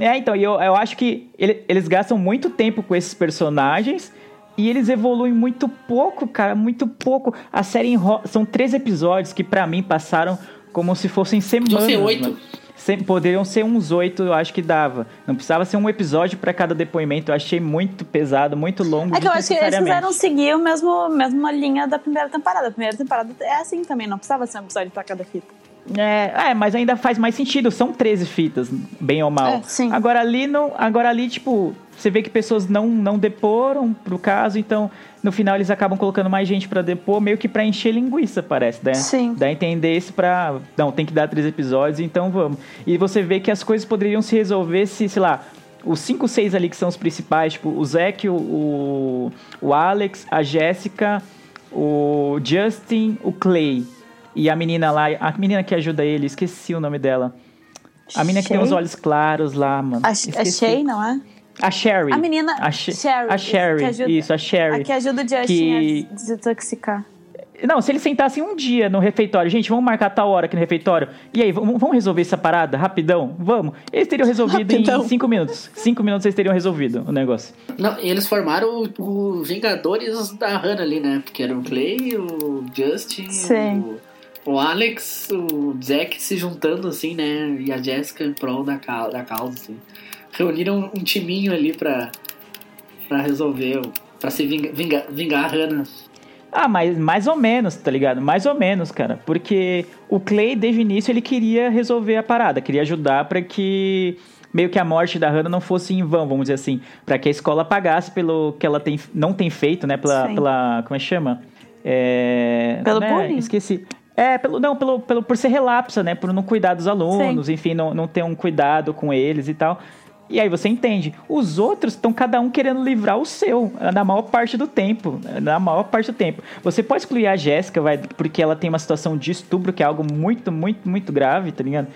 É, então, e eu, eu acho que ele- eles gastam muito tempo com esses personagens e eles evoluem muito pouco, cara, muito pouco. A série enro... são três episódios que pra mim passaram como se fossem semanas. ser oito. mano. Poderiam ser uns oito, eu acho que dava. Não precisava ser um episódio pra cada depoimento. Eu achei muito pesado, muito longo. É que eu acho que eles quiseram seguir o mesmo mesma linha da primeira temporada. A primeira temporada é assim também, não precisava ser um episódio pra cada fita. É, é, mas ainda faz mais sentido. São 13 fitas, bem ou mal. É, sim. Agora ali, não, agora ali, tipo, você vê que pessoas não, não deporam pro caso, então no final eles acabam colocando mais gente pra depor, meio que pra encher linguiça, parece. Né? Sim. Dá a entender isso pra. Não, tem que dar três episódios, então vamos. E você vê que as coisas poderiam se resolver se, sei lá. Os cinco, seis ali que são os principais, tipo, o Zack, o, o, o Alex, a Jéssica, o Justin, o Clay. E a menina lá, a menina que ajuda ele, esqueci o nome dela. A menina que tem os olhos claros lá, mano. A, a Esqueci. Shay, não é? A Sherry. A menina A, She- Sherry, a Sherry. que ajuda- Isso, a Sherry. A que ajuda o Justin Que- a desintoxicar. Não, se eles sentassem um dia no refeitório, gente, vamos marcar tal hora aqui no refeitório. E aí, vamos, vamos resolver essa parada rapidão? Vamos. Eles teriam resolvido Rapidão. em cinco minutos. Cinco minutos eles teriam resolvido o negócio. Não, e eles formaram o, o Vingadores da Hannah ali, né? Porque era o Clay, o Justin, Sim. o, o Alex, o Zack se juntando, assim, né? E a Jessica em prol da, da causa, assim. Reuniram um timinho ali pra, pra resolver, pra se vingar, vingar, vingar a Hannah. Ah, mas mais ou menos, tá ligado? Mais ou menos, cara. Porque o Clay, desde o início, ele queria resolver a parada, queria ajudar pra que meio que a morte da Hannah não fosse em vão, vamos dizer assim. Pra que a escola pagasse pelo que ela tem, não tem feito, né? Pela. Sim. pela como é que chama? É, Pelo né? bullying. Esqueci. É, pelo, não, pelo, pelo, por ser relapsa, né? Por não cuidar dos alunos, enfim, não, não ter um cuidado com eles e tal. E aí você entende. Os outros estão cada um querendo livrar o seu, na maior parte do tempo. Na maior parte do tempo. Você pode excluir a Jéssica, vai, porque ela tem uma situação de estupro, que é algo muito, muito, muito grave, tá ligado?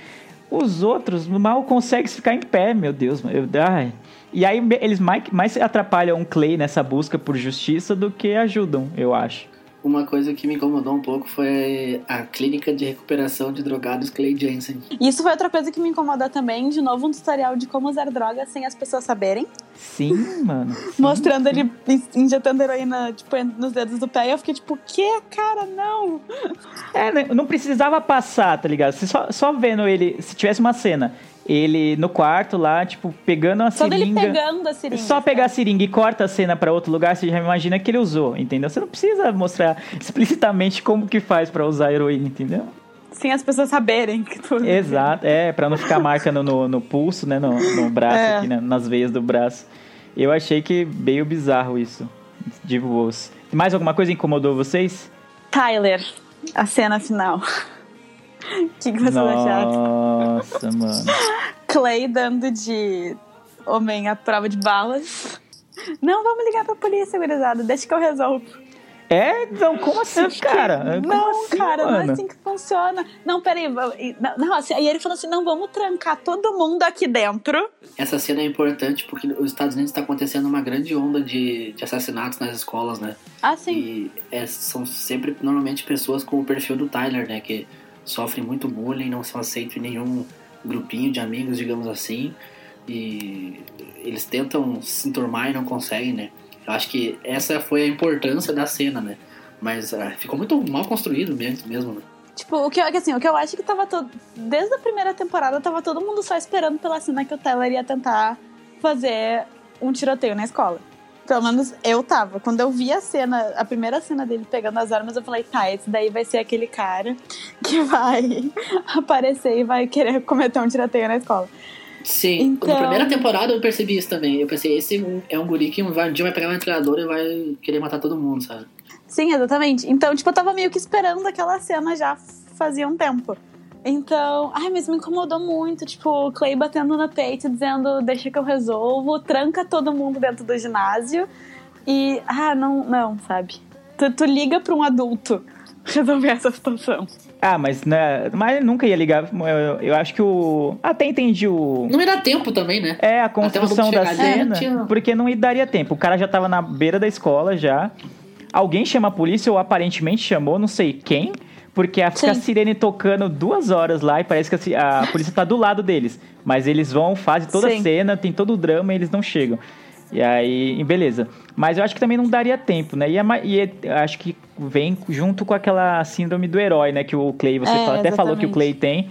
Os outros mal conseguem ficar em pé, meu Deus. Eu, ai. E aí eles mais, mais atrapalham o Clay nessa busca por justiça do que ajudam, eu acho. Uma coisa que me incomodou um pouco foi a clínica de recuperação de drogados Clay Jensen. E isso foi outra coisa que me incomodou também. De novo, um tutorial de como usar drogas sem as pessoas saberem. Sim, mano. Sim. Mostrando ele in- injetando heroína, tipo, nos dedos do pé. E eu fiquei tipo, que, cara, não? É, né, não precisava passar, tá ligado? Só, só vendo ele, se tivesse uma cena ele no quarto lá, tipo, pegando a Só dele seringa. pegando a seringa. Só pegar a seringa e corta a cena pra outro lugar, você já imagina que ele usou, entendeu? Você não precisa mostrar explicitamente como que faz pra usar a heroína, entendeu? Sem as pessoas saberem que tudo. Exato, é, pra não ficar marca no, no, no pulso, né, no, no braço É. aqui, né, nas veias do braço. Eu achei que meio bizarro isso, de voos. Mais alguma coisa incomodou vocês? Tyler, a cena final. O que, que vocês acharam? Nossa, mano. Clay dando de homem à prova de balas. Não, vamos ligar pra polícia, gurizada. Deixa que eu resolvo. É, então, como assim, cara? Como não, assim, cara, não mano? é assim que funciona. Não, peraí. e- Não, não, assim, aí ele falou assim: não, vamos trancar todo mundo aqui dentro. Essa cena é importante porque os Estados Unidos está acontecendo uma grande onda de, de assassinatos nas escolas, né? Ah, sim. E é, são sempre, normalmente, pessoas com o perfil do Tyler, né? Que sofrem muito bullying, não são aceitos em nenhum grupinho de amigos, digamos assim. E eles tentam se enturmar e não conseguem, né? Eu acho que essa foi a importância da cena, né? Mas ah, ficou muito mal construído mesmo, mesmo né? Tipo, o que, eu- que assim, o que eu acho que tava todo. Desde a primeira temporada, tava todo mundo só esperando pela cena que o Tyler ia tentar fazer um tiroteio na escola. Pelo menos eu tava. Quando eu vi a cena, a primeira cena dele pegando as armas, eu falei, tá, esse daí vai ser aquele cara que vai aparecer e vai querer cometer um tiroteio na escola. Sim, Então- na primeira temporada eu percebi isso também. Eu pensei, esse é um guri que um dia vai pegar uma metralhadora e vai querer matar todo mundo, sabe? Sim, exatamente. Então, tipo, eu tava meio que esperando aquela cena já fazia um tempo. Então, ai, mas me incomodou muito, tipo, o Clay batendo no peito, dizendo, deixa que eu resolvo, tranca todo mundo dentro do ginásio e, ah, não, não, sabe? Tu, tu liga pra um adulto resolver essa situação. Ah, mas, né, mas nunca ia ligar. Eu, eu acho que o. Até entendi o. Não ia dar tempo também, né? É, a construção da ali, cena, porque não daria tempo. O cara já tava na beira da escola já. Alguém chama a polícia, ou aparentemente chamou, não sei quem, porque a, fica a Sim. sirene tocando duas horas lá e parece que a a, polícia tá do lado deles. Mas eles vão, fazem toda a Sim. cena, tem todo o drama e eles não chegam. E aí, beleza. Mas eu acho que também não daria tempo, né? E, é e é- acho que vem junto com aquela síndrome do herói, né? Que o Clay, você É, fala- até falou que o. Clay tem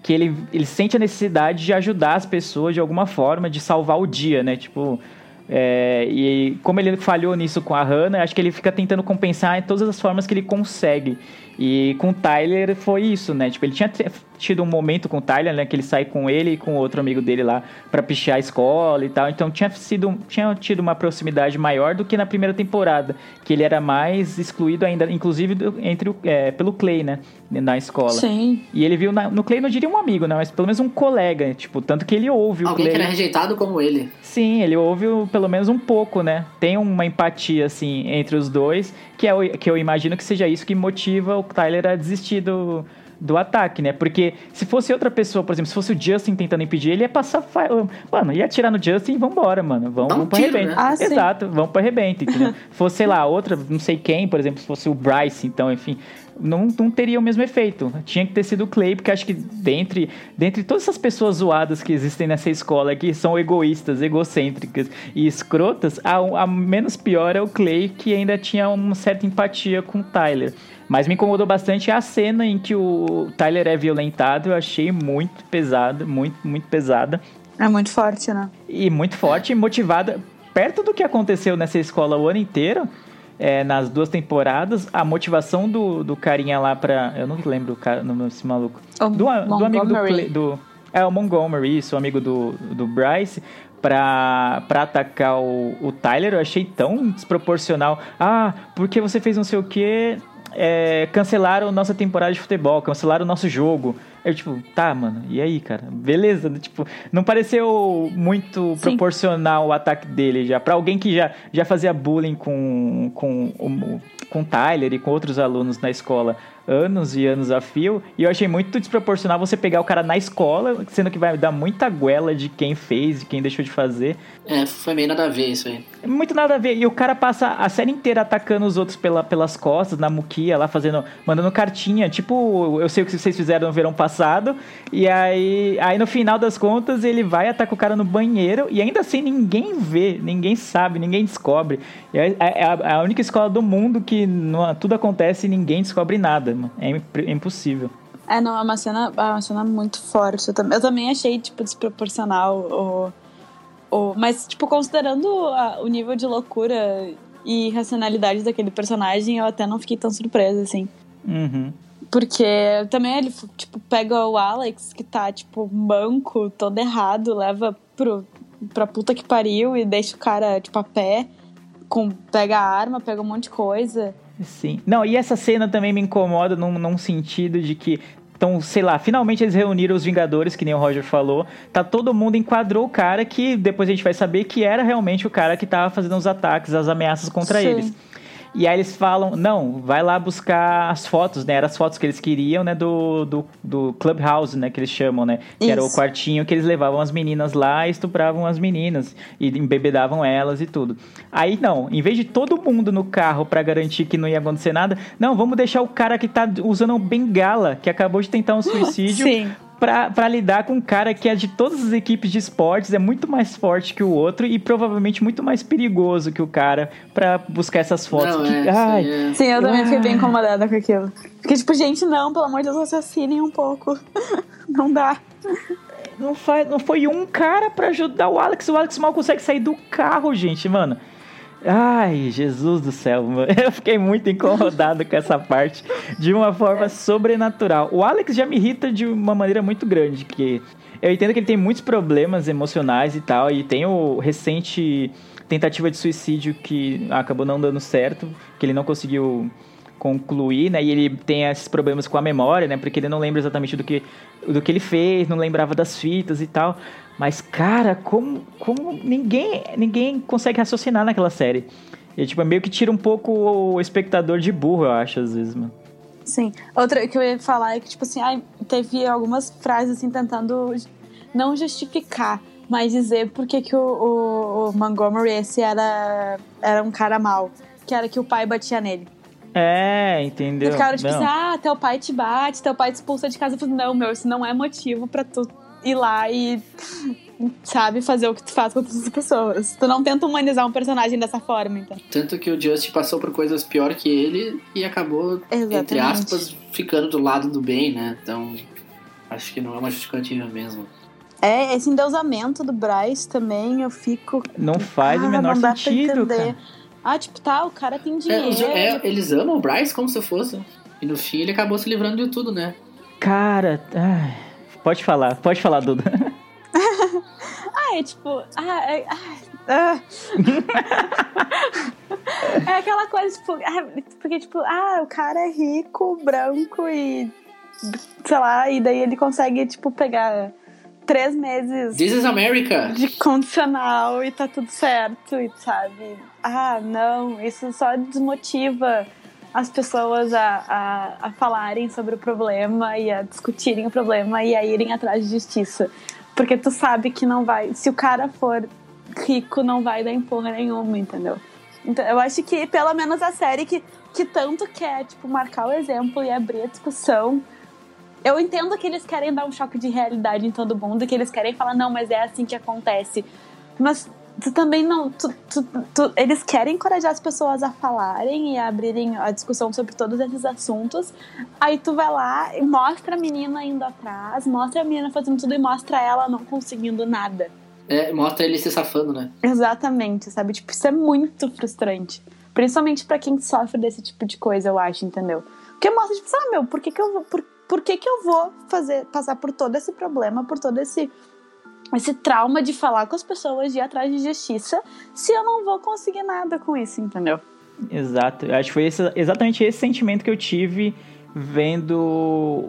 que ele, ele sente a necessidade de ajudar as pessoas de alguma forma, de salvar o dia, né? Tipo, é, e como ele falhou nisso com a Hannah, acho que ele fica tentando compensar em todas as formas que ele consegue. E com o Tyler foi isso, né? Tipo, ele tinha tido um momento com o Tyler, né? Que ele sai com ele e com outro amigo dele lá pra pichar a escola e tal. Então tinha sido tinha tido uma proximidade maior do que na primeira temporada, que ele era mais excluído ainda, inclusive do- entre o, é, pelo Clay, né? Na escola. Sim. E ele viu na- no Clay, não diria um amigo, né? Mas pelo menos um colega, tipo, tanto que ele ouve o Alguém que Clay. era rejeitado como ele. Sim, ele ouve pelo menos um pouco, né? Tem uma empatia, assim, entre os dois, que, é, o- que eu imagino que seja isso que motiva o Tyler a desistir do, do ataque, né? Porque se fosse outra pessoa, por exemplo, se fosse o Justin tentando impedir, ele ia passar. fa- Mano, ia atirar no Justin e vambora, mano. Vamos, um vamos tiro, arrebento. né? Ah, sim. Exato, vamos arrebento, entendeu? fosse, sei lá, outra, não sei quem, por exemplo, se fosse o Bryce, então, enfim. Não, não teria o mesmo efeito. Tinha que ter sido o Clay, porque acho que dentre, dentre todas essas pessoas zoadas que existem nessa escola, que são egoístas, egocêntricas e escrotas, a, a menos pior é o Clay, que ainda tinha uma certa empatia com o Tyler. Mas me incomodou bastante a cena em que o Tyler é violentado. Eu achei muito pesada, muito, muito pesada. É muito forte, né? E muito forte e motivada. Perto do que aconteceu nessa escola o ano inteiro, é, nas duas temporadas, a motivação do, do carinha lá pra. Eu não lembro o cara, nome desse maluco. O Do, do amigo do, do. É, o Montgomery, isso, o amigo do, do Bryce, pra, pra atacar o, o Tyler, eu achei tão desproporcional. Ah, porque você fez não sei o quê. É, cancelaram nossa temporada de futebol, cancelaram o nosso jogo. Eu, tipo, tá, mano, e aí, cara? Beleza, tipo, não pareceu muito Sim. proporcional o ataque dele já. Pra alguém que já, já fazia bullying com, com, com o Tyler e com outros alunos na escola anos e anos a fio. E eu achei muito desproporcional você pegar o cara na escola, sendo que vai dar muita guela de quem fez e quem deixou de fazer. É, foi meio nada a ver isso aí. É Muito nada a ver. E o cara passa a série inteira atacando os outros pela, pelas costas, na muquia, lá fazendo. mandando cartinha. Tipo, eu sei o que vocês fizeram no verão passado. E aí, aí no final das contas, ele vai atacar o cara no banheiro. E ainda assim ninguém vê, ninguém sabe, ninguém descobre. E É, é a, é a única escola do mundo que não- tudo acontece e ninguém descobre nada. mano. É, impr- é impossível. É, não, é uma cena, é uma cena muito forte. Eu também, eu também achei, tipo, desproporcional. O, o, mas, tipo, considerando a- o nível de loucura e racionalidade daquele personagem, eu até não fiquei tão surpresa, assim. Uhum. Porque também ele, tipo, pega o Alex, que tá, tipo, banco, todo errado, leva pro, pra puta que pariu e deixa o cara, tipo, a pé, com, pega a arma, pega um monte de coisa. Sim. Não, e essa cena também me incomoda num, num sentido de que. Então, sei lá, finalmente eles reuniram os Vingadores, que nem o Roger falou. Tá todo mundo enquadrou o cara que depois a gente vai saber que era realmente o cara que tava fazendo os ataques, as ameaças contra Sim. eles. E aí eles falam, não, vai lá buscar as fotos, né? Eram as fotos que eles queriam, né? Do, do, do Clubhouse, né? Que eles chamam, né? Que era o Isso. quartinho que eles levavam as meninas lá e estupravam as meninas. E embebedavam elas e tudo. Aí, não, em vez de todo mundo no carro pra garantir que não ia acontecer nada, não, vamos deixar o cara que tá usando um bengala, que acabou de tentar um suicídio, Sim. Pra, pra lidar com um cara que é de todas as equipes de esportes, é muito mais forte que o outro e provavelmente muito mais perigoso que o cara pra buscar essas fotos. Não, Que- é, ai, aí é- Sim, eu também fiquei bem Ah. incomodada com aquilo. Porque, tipo, gente, não, pelo amor de Deus, assassinem um pouco. não dá. não, faz, não foi um cara pra ajudar o Alex. O Alex mal consegue sair do carro, gente, mano. Ai, Jesus do céu. Eu fiquei muito incomodado com essa parte de uma forma sobrenatural. O Alex já me irrita de uma maneira muito grande, que eu entendo que ele tem muitos problemas emocionais e tal, e tem o recente tentativa de suicídio que acabou não dando certo, que ele não conseguiu concluir, né? E ele tem esses problemas com a memória, né? Porque ele não lembra exatamente do que, do que ele fez, não lembrava das fitas e tal. Mas, cara, como, como ninguém, ninguém consegue raciocinar naquela série. E, tipo, meio que tira um pouco o espectador de burro, eu acho, às vezes, mano. Sim. Outra que eu ia falar é que, tipo assim, ai, teve algumas frases assim tentando não justificar, mas dizer por que, que o, o, o Montgomery esse era, era um cara mau. Que era que o pai batia nele. É, E entendeu? ficaram tipo Não. assim, ah, teu pai te bate, teu pai te expulsa de casa. Eu falei, não, meu, isso não é motivo pra tu ir lá e, sabe, fazer o que tu faz com outras pessoas. Tu não tenta humanizar um personagem dessa forma, então. Tanto que o Just passou por coisas pior que ele e acabou, entre Exatamente. aspas, ficando do lado do bem, né? Então, acho que não é uma justificativa mesmo. É, esse endeusamento do Bryce também, eu fico. Não faz o Ah, menor não dá pra sentido, entender. cara. Ah, tipo, tá, o cara tem É, dinheiro. os- é, eles amam o Bryce como se fosse. E no fim ele acabou se livrando de tudo, né? Cara, ai, pode falar, pode falar, Duda. Ah, é tipo. Ah, é. ah, ah. é aquela coisa, tipo. ah, porque, tipo, ah, o cara é rico, branco e. Sei lá, e daí ele consegue, tipo, pegar três meses This is America! de condicional e tá tudo certo, e sabe? Ah, não, isso só desmotiva as pessoas a, a, a falarem sobre o problema e a discutirem o problema e a irem atrás de justiça. Porque tu sabe que não vai. Se o cara for rico, não vai dar empurra nenhuma, entendeu? Então, eu acho que pelo menos a série que, que tanto quer, tipo, marcar o exemplo e abrir a discussão. Eu entendo que eles querem dar um choque de realidade em todo mundo, que eles querem falar, não, mas é assim que acontece. Mas tu também não. tu- tu- tu- eles querem encorajar as pessoas a falarem e a abrirem a discussão sobre todos esses assuntos. Aí tu vai lá e mostra a menina indo atrás, mostra a menina fazendo tudo e mostra ela não conseguindo nada. É, mostra ele se safando, né? Exatamente, sabe? Tipo, isso é muito frustrante. Principalmente pra quem sofre desse tipo de coisa, eu acho, entendeu? Porque mostra, tipo, ah, meu, por que que eu vou, por, por que que eu vou fazer, passar por todo esse problema, por todo esse, esse trauma de falar com as pessoas, de ir atrás de justiça, se eu não vou conseguir nada com isso, entendeu? Exato. Acho que foi esse- exatamente esse sentimento que eu tive vendo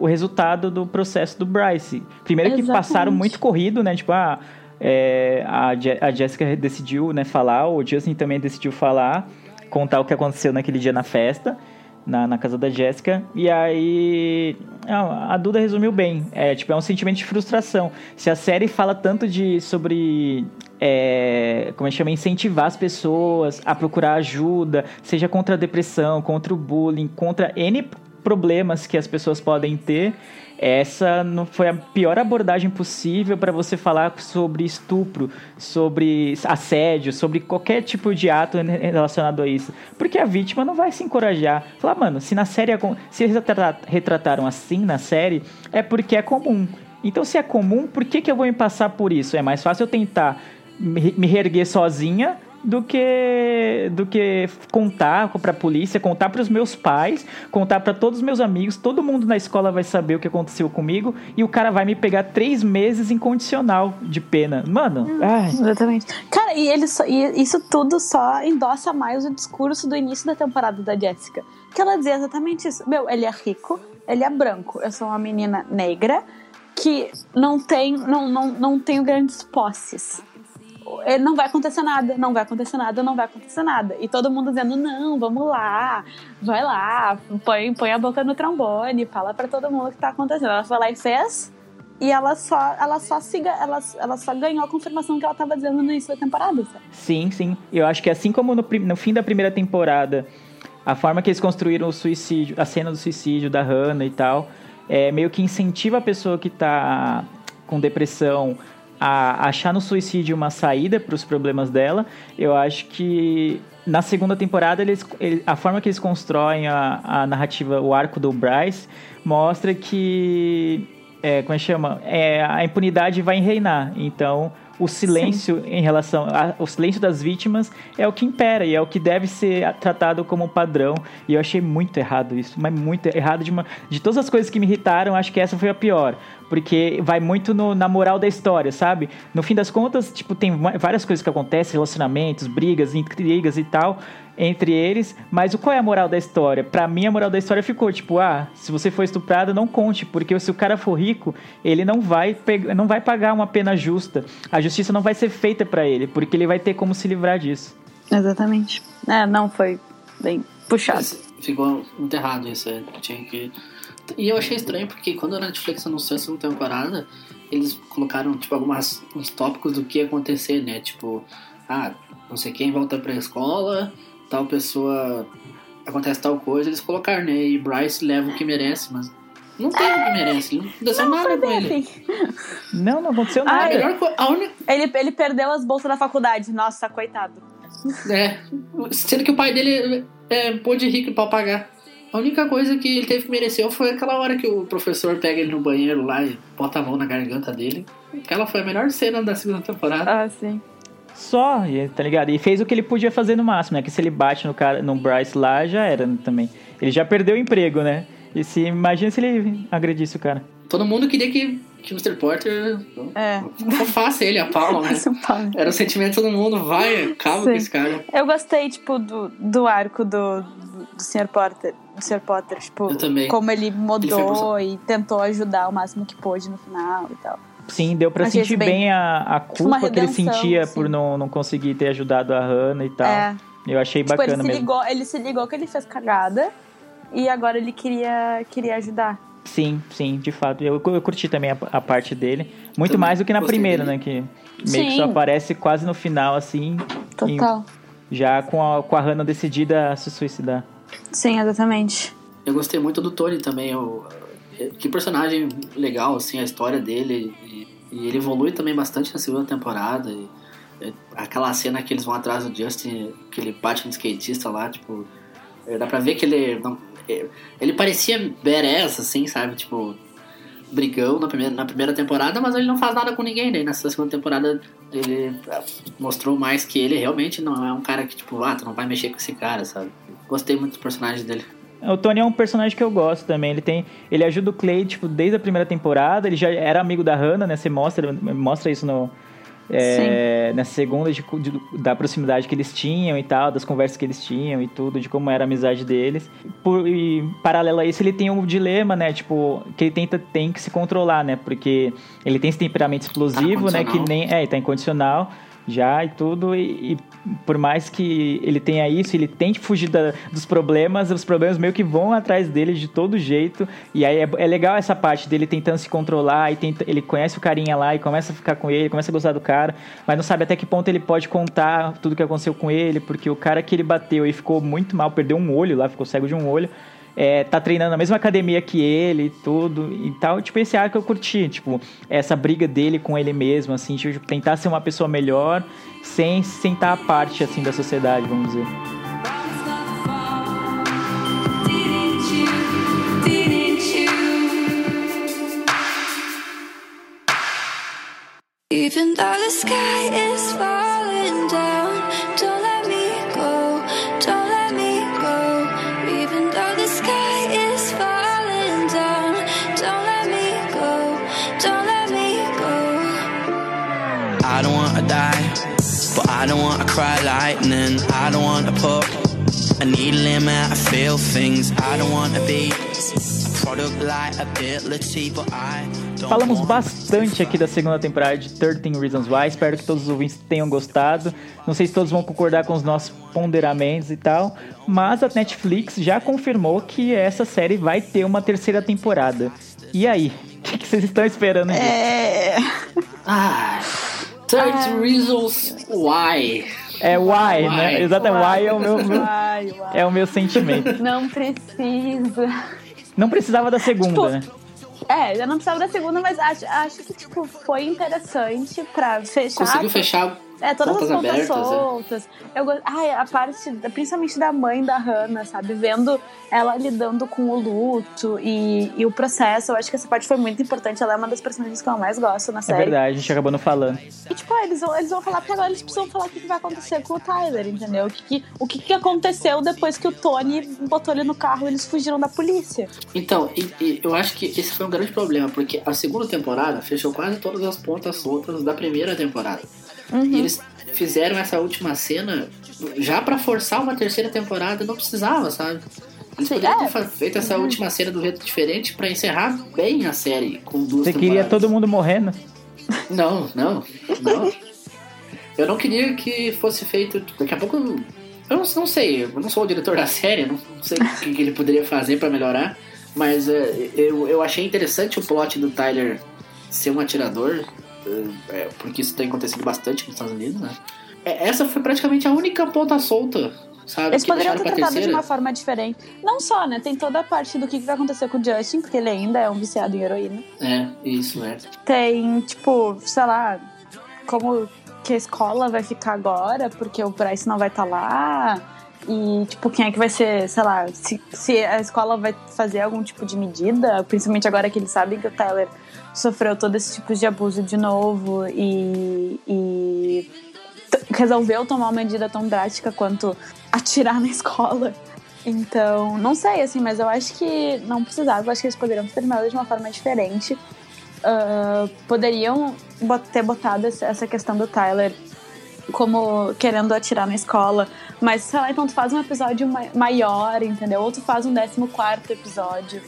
o resultado do processo do Bryce. Primeiro que Exatamente. passaram muito corrido, né? Tipo, ah, é, a, Je- a Jessica decidiu né, falar, o Justin também decidiu falar, contar o que aconteceu naquele dia na festa, na, na casa da Jessica. E aí a Duda resumiu bem. É, tipo, é um sentimento de frustração. Se a série fala tanto de sobre é, como é que chama, incentivar as pessoas a procurar ajuda, seja contra a depressão, contra o bullying, contra N problemas que as pessoas podem ter. Essa não foi a pior abordagem possível para você falar sobre estupro, sobre assédio, sobre qualquer tipo de ato relacionado a isso. Porque a vítima não vai se encorajar. Falar, mano, se na série se eles retrataram assim na série, é porque é comum. Então, se é comum, por que, que eu vou me passar por isso? É mais fácil eu tentar me reerguer sozinha do que do que contar para a polícia, contar para os meus pais, contar para todos os meus amigos, todo mundo na escola vai saber o que aconteceu comigo e o cara vai me pegar três meses incondicional de pena, mano. Hum, exatamente. Cara, e ele só, e isso tudo só endossa mais o discurso do início da temporada da Jessica, que ela dizia exatamente isso. Meu, ele é rico, ele é branco, eu sou uma menina negra que não tem não, não, não tenho grandes posses não vai acontecer nada, não vai acontecer nada, não vai acontecer nada. E todo mundo dizendo, não, vamos lá, vai lá, põe, põe a boca no trombone, fala para todo mundo o que tá acontecendo. Ela foi lá e fez, e ela só, ela só siga, ela, ela só ganhou a confirmação que ela tava dizendo no início da temporada. Sabe? Sim, sim. Eu acho que assim como no, no fim da primeira temporada, a forma que eles construíram o suicídio, a cena do suicídio da Hannah e tal, é meio que incentiva a pessoa que tá com depressão a achar no suicídio uma saída para os problemas dela. Eu acho que na segunda temporada eles, a forma que eles constroem a, a narrativa, o arco do Bryce mostra que é, como é que chama? É, a impunidade vai reinar. Então o silêncio Sim. em relação ao silêncio das vítimas é o que impera e é o que deve ser tratado como padrão. E eu achei muito errado isso, mas muito errado de uma de todas as coisas que me irritaram, acho que essa foi a pior, porque vai muito no, na moral da história, sabe? No fim das contas, tipo, tem várias coisas que acontecem, relacionamentos, brigas, intrigas e tal, entre eles, mas o qual é a moral da história? Para mim a moral da história ficou tipo, ah, se você for estuprado, não conte, porque se o cara for rico, ele não vai não vai pagar uma pena justa. A justiça não vai ser feita para ele, porque ele vai ter como se livrar disso. Exatamente. É, não foi bem puxado. Ficou muito errado isso, é. tinha que e eu achei estranho porque quando a Netflix anunciou a segunda temporada, eles colocaram tipo alguns uns tópicos do que ia acontecer, né? Tipo, ah, não sei quem volta pra escola, tal pessoa acontece tal coisa, eles colocaram, né? E Bryce leva o que merece, mas não tem o que merece, não aconteceu não, nada com ele. Assim. Não, não aconteceu nada. Ah, ele, ele, ele perdeu as bolsas da faculdade, nossa, coitado. É, sendo que o pai dele é pô de rico pra pagar. A única coisa que ele teve que merecer foi aquela hora que o professor pega ele no banheiro lá e bota a mão na garganta dele. Aquela foi a melhor cena da segunda temporada. Ah, sim. Só, tá ligado? E fez o que ele podia fazer no máximo, né? Que se ele bate no cara, no Bryce lá, já era também. Ele já perdeu o emprego, né? E se imagina se ele agredisse o cara. Todo mundo queria que, que o Mr. Porter é. fácil ele, a Paula, né? Era o sentimento de todo mundo, vai, acaba Sim. com esse cara. Eu gostei, tipo, do, do arco do, do, Sr. Porter, do Sr. Potter, tipo, como ele mudou ele e tentou ajudar o máximo que pôde no final e tal. Sim, deu pra Achei sentir bem, bem a, a culpa redenção, que ele sentia assim. por não, não conseguir ter ajudado a Hannah e tal. É. Eu achei tipo, bacana ele se mesmo. Ligou, ele se ligou que ele fez cagada e agora ele queria, queria ajudar. Sim, sim, de fato. Eu, eu curti também a, a parte dele. Muito também mais do que na primeira, dele. né? Que meio sim. que só aparece quase no final, assim. Total. Já com a, com a Hannah decidida a se suicidar. Sim, exatamente. Eu gostei muito do Tony também. Eu, que personagem legal, assim, a história dele. E, e ele evolui também bastante na segunda temporada. E, e, aquela cena que eles vão atrás do Justin, que ele bate no skatista lá, tipo. É, dá pra ver que ele. Não, é, ele parecia badass, assim, sabe? Tipo, brigão na primeira, na primeira temporada, mas ele não faz nada com ninguém. Daí nessa segunda temporada ele é, mostrou mais que ele realmente não é um cara que, tipo, ah, tu não vai mexer com esse cara, sabe? Gostei muito dos personagens dele. O Tony é um personagem que eu gosto também. Ele tem, ele ajuda o Clay tipo desde a primeira temporada. Ele já era amigo da Hannah, né? Você mostra, mostra isso no é, nessa segunda de, de, da proximidade que eles tinham e tal, das conversas que eles tinham e tudo, de como era a amizade deles. Por, e paralelo a isso, ele tem um dilema, né? Tipo, que ele tenta tem que se controlar, né? Porque ele tem esse temperamento explosivo, tá né? Que nem é, tá incondicional já e tudo. E, e, por mais que ele tenha isso, ele tente fugir da, dos problemas, os problemas meio que vão atrás dele de todo jeito. E aí é, é legal essa parte dele tentando se controlar e tenta, ele conhece o carinha lá e começa a ficar com ele, começa a gostar do cara, mas não sabe até que ponto ele pode contar tudo que aconteceu com ele, porque o cara que ele bateu e ficou muito mal, perdeu um olho lá, ficou cego de um olho é, tá treinando na mesma academia que ele e tudo e tal. Tipo, esse arco eu curti, tipo, essa briga dele com ele mesmo, assim, tipo, tentar ser uma pessoa melhor sem sentar a parte, assim, da sociedade, vamos dizer. Even though the sky is falling down, don't let me go, don't let die, but I don't wanna cry lightning. I don't wanna put a needle in my I feel things. I don't wanna be a product like ability, but I don't Falamos bastante aqui da segunda temporada de 13 Reasons Why. Espero que todos os ouvintes tenham gostado. Não sei se todos vão concordar com os nossos ponderamentos e tal. Mas a Netflix já confirmou que essa série vai ter uma terceira temporada. E aí? O que, que vocês estão esperando disso? É. Ah, 30 Reasons Why. É why, né? Why. Exato, why é o meu, meu- Ai, uai. é o meu sentimento. Não precisa. Não precisava da segunda, Tipo, né? É, eu não precisava da segunda, mas acho, acho que, tipo, foi interessante pra fechar. Conseguiu fechar É, todas pontas as pontas abertas, né? soltas. Eu go... Ai, a parte, principalmente da mãe da Hannah, sabe? Vendo ela lidando com o luto e, e o processo. Eu acho que essa parte foi muito importante. Ela é uma das personagens que eu mais gosto na É série. verdade, a gente acabou não falando. E, tipo, ah, eles vão, eles vão falar, porque agora eles precisam falar o que, que vai acontecer com o Tyler, entendeu? O que, que- o que, que aconteceu depois que o Tony botou ele no carro e eles fugiram da polícia. Então, e- e eu acho que esse foi um grande problema, porque a segunda temporada fechou quase todas as pontas soltas da primeira temporada. Uhum. E eles fizeram essa última cena já pra forçar uma terceira temporada, não precisava, sabe? Eles poderiam é. ter fa- feito essa última cena do jeito diferente pra encerrar bem a série com duas Você queria temporadas. todo mundo morrendo? Não, não, não. Eu não queria que fosse feito. Daqui a pouco. Eu não, não sei, eu não sou o diretor da série, não, não sei o que, que ele poderia fazer pra melhorar. Mas é, eu, eu achei interessante o plot do Tyler ser um atirador, é, porque isso tem acontecido bastante nos Estados Unidos, né? É, essa foi praticamente a única ponta solta, sabe? Eles poderiam ter pra tentado de uma forma diferente. Não só, né? Tem toda a parte do que vai acontecer com o Justin, porque ele ainda é um viciado em heroína. É, isso, é. Tem, tipo, sei lá, como que a escola vai ficar agora, porque o Bryce não vai estar lá. E, tipo, quem é que vai ser, sei lá, se, se a escola vai fazer algum tipo de medida, principalmente agora que eles sabem que o Tyler sofreu todo esse tipo de abuso de novo e, e resolveu tomar uma medida tão drástica quanto atirar na escola. Então, não sei, assim, mas eu acho que não precisava, eu acho que eles poderiam ter terminado de uma forma diferente. Ah, poderiam ter botado essa questão do Tyler como querendo atirar na escola, mas sei lá, então tu faz um episódio ma- maior, entendeu? Ou tu faz um 14 episódio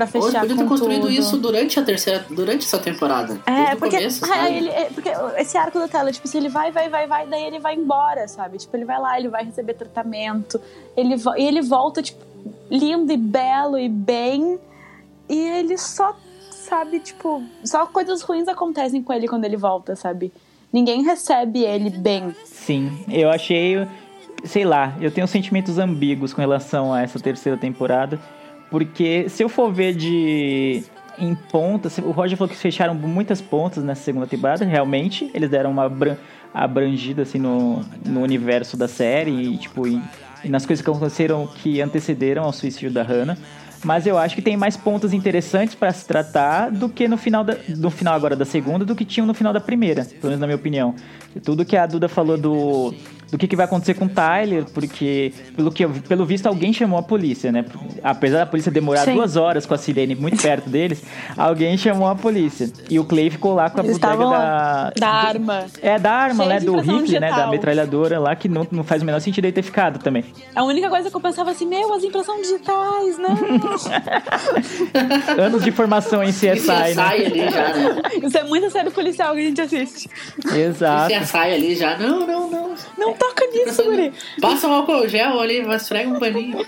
eles fechar podiam com ter construído tudo. isso durante a terceira, durante essa temporada. desde É, o porque, começo, sabe? ele, é, porque esse arco do Tyler, tipo, se ele vai, vai, vai, vai, daí ele vai embora, sabe? Tipo, ele vai lá, ele vai receber tratamento, ele, e ele volta, tipo, lindo e belo e bem, e ele só, sabe, tipo, só coisas ruins acontecem com ele quando ele volta, sabe? Ninguém recebe ele bem. Sim, eu achei, sei lá, eu tenho sentimentos ambíguos com relação a essa terceira temporada, porque se eu for ver de em pontas, o Roger falou que fecharam muitas pontas nessa segunda temporada, realmente, eles deram uma abran- abrangida assim no, no universo da série e tipo e, e nas coisas que aconteceram que antecederam ao suicídio da Hannah. Mas eu acho que tem mais pontos interessantes para se tratar do que no final, da, no final agora da segunda, do que tinham no final da primeira, pelo menos na minha opinião. Tudo que a Duda falou do, do que, que vai acontecer com o Tyler, porque pelo, que pelo visto alguém chamou a polícia, né? Apesar da polícia demorar Sim. duas horas com a sirene muito perto deles, alguém chamou a polícia. E o Clay ficou lá com a Eles bodega da, da arma. é, da arma, Cheio né? Do rifle, né? Da metralhadora lá, que não, não faz o menor sentido ele ter ficado também. A única coisa que eu pensava assim, meu, as impressões digitais, né? Anos de formação em CSI, CSI né? ali já, né? Isso é muita série policial que a gente assiste. Exato. E CSI ali já. Não, não, não. Não toca nisso, guri. Passa um álcool gel ali, mas esfrega um paninho.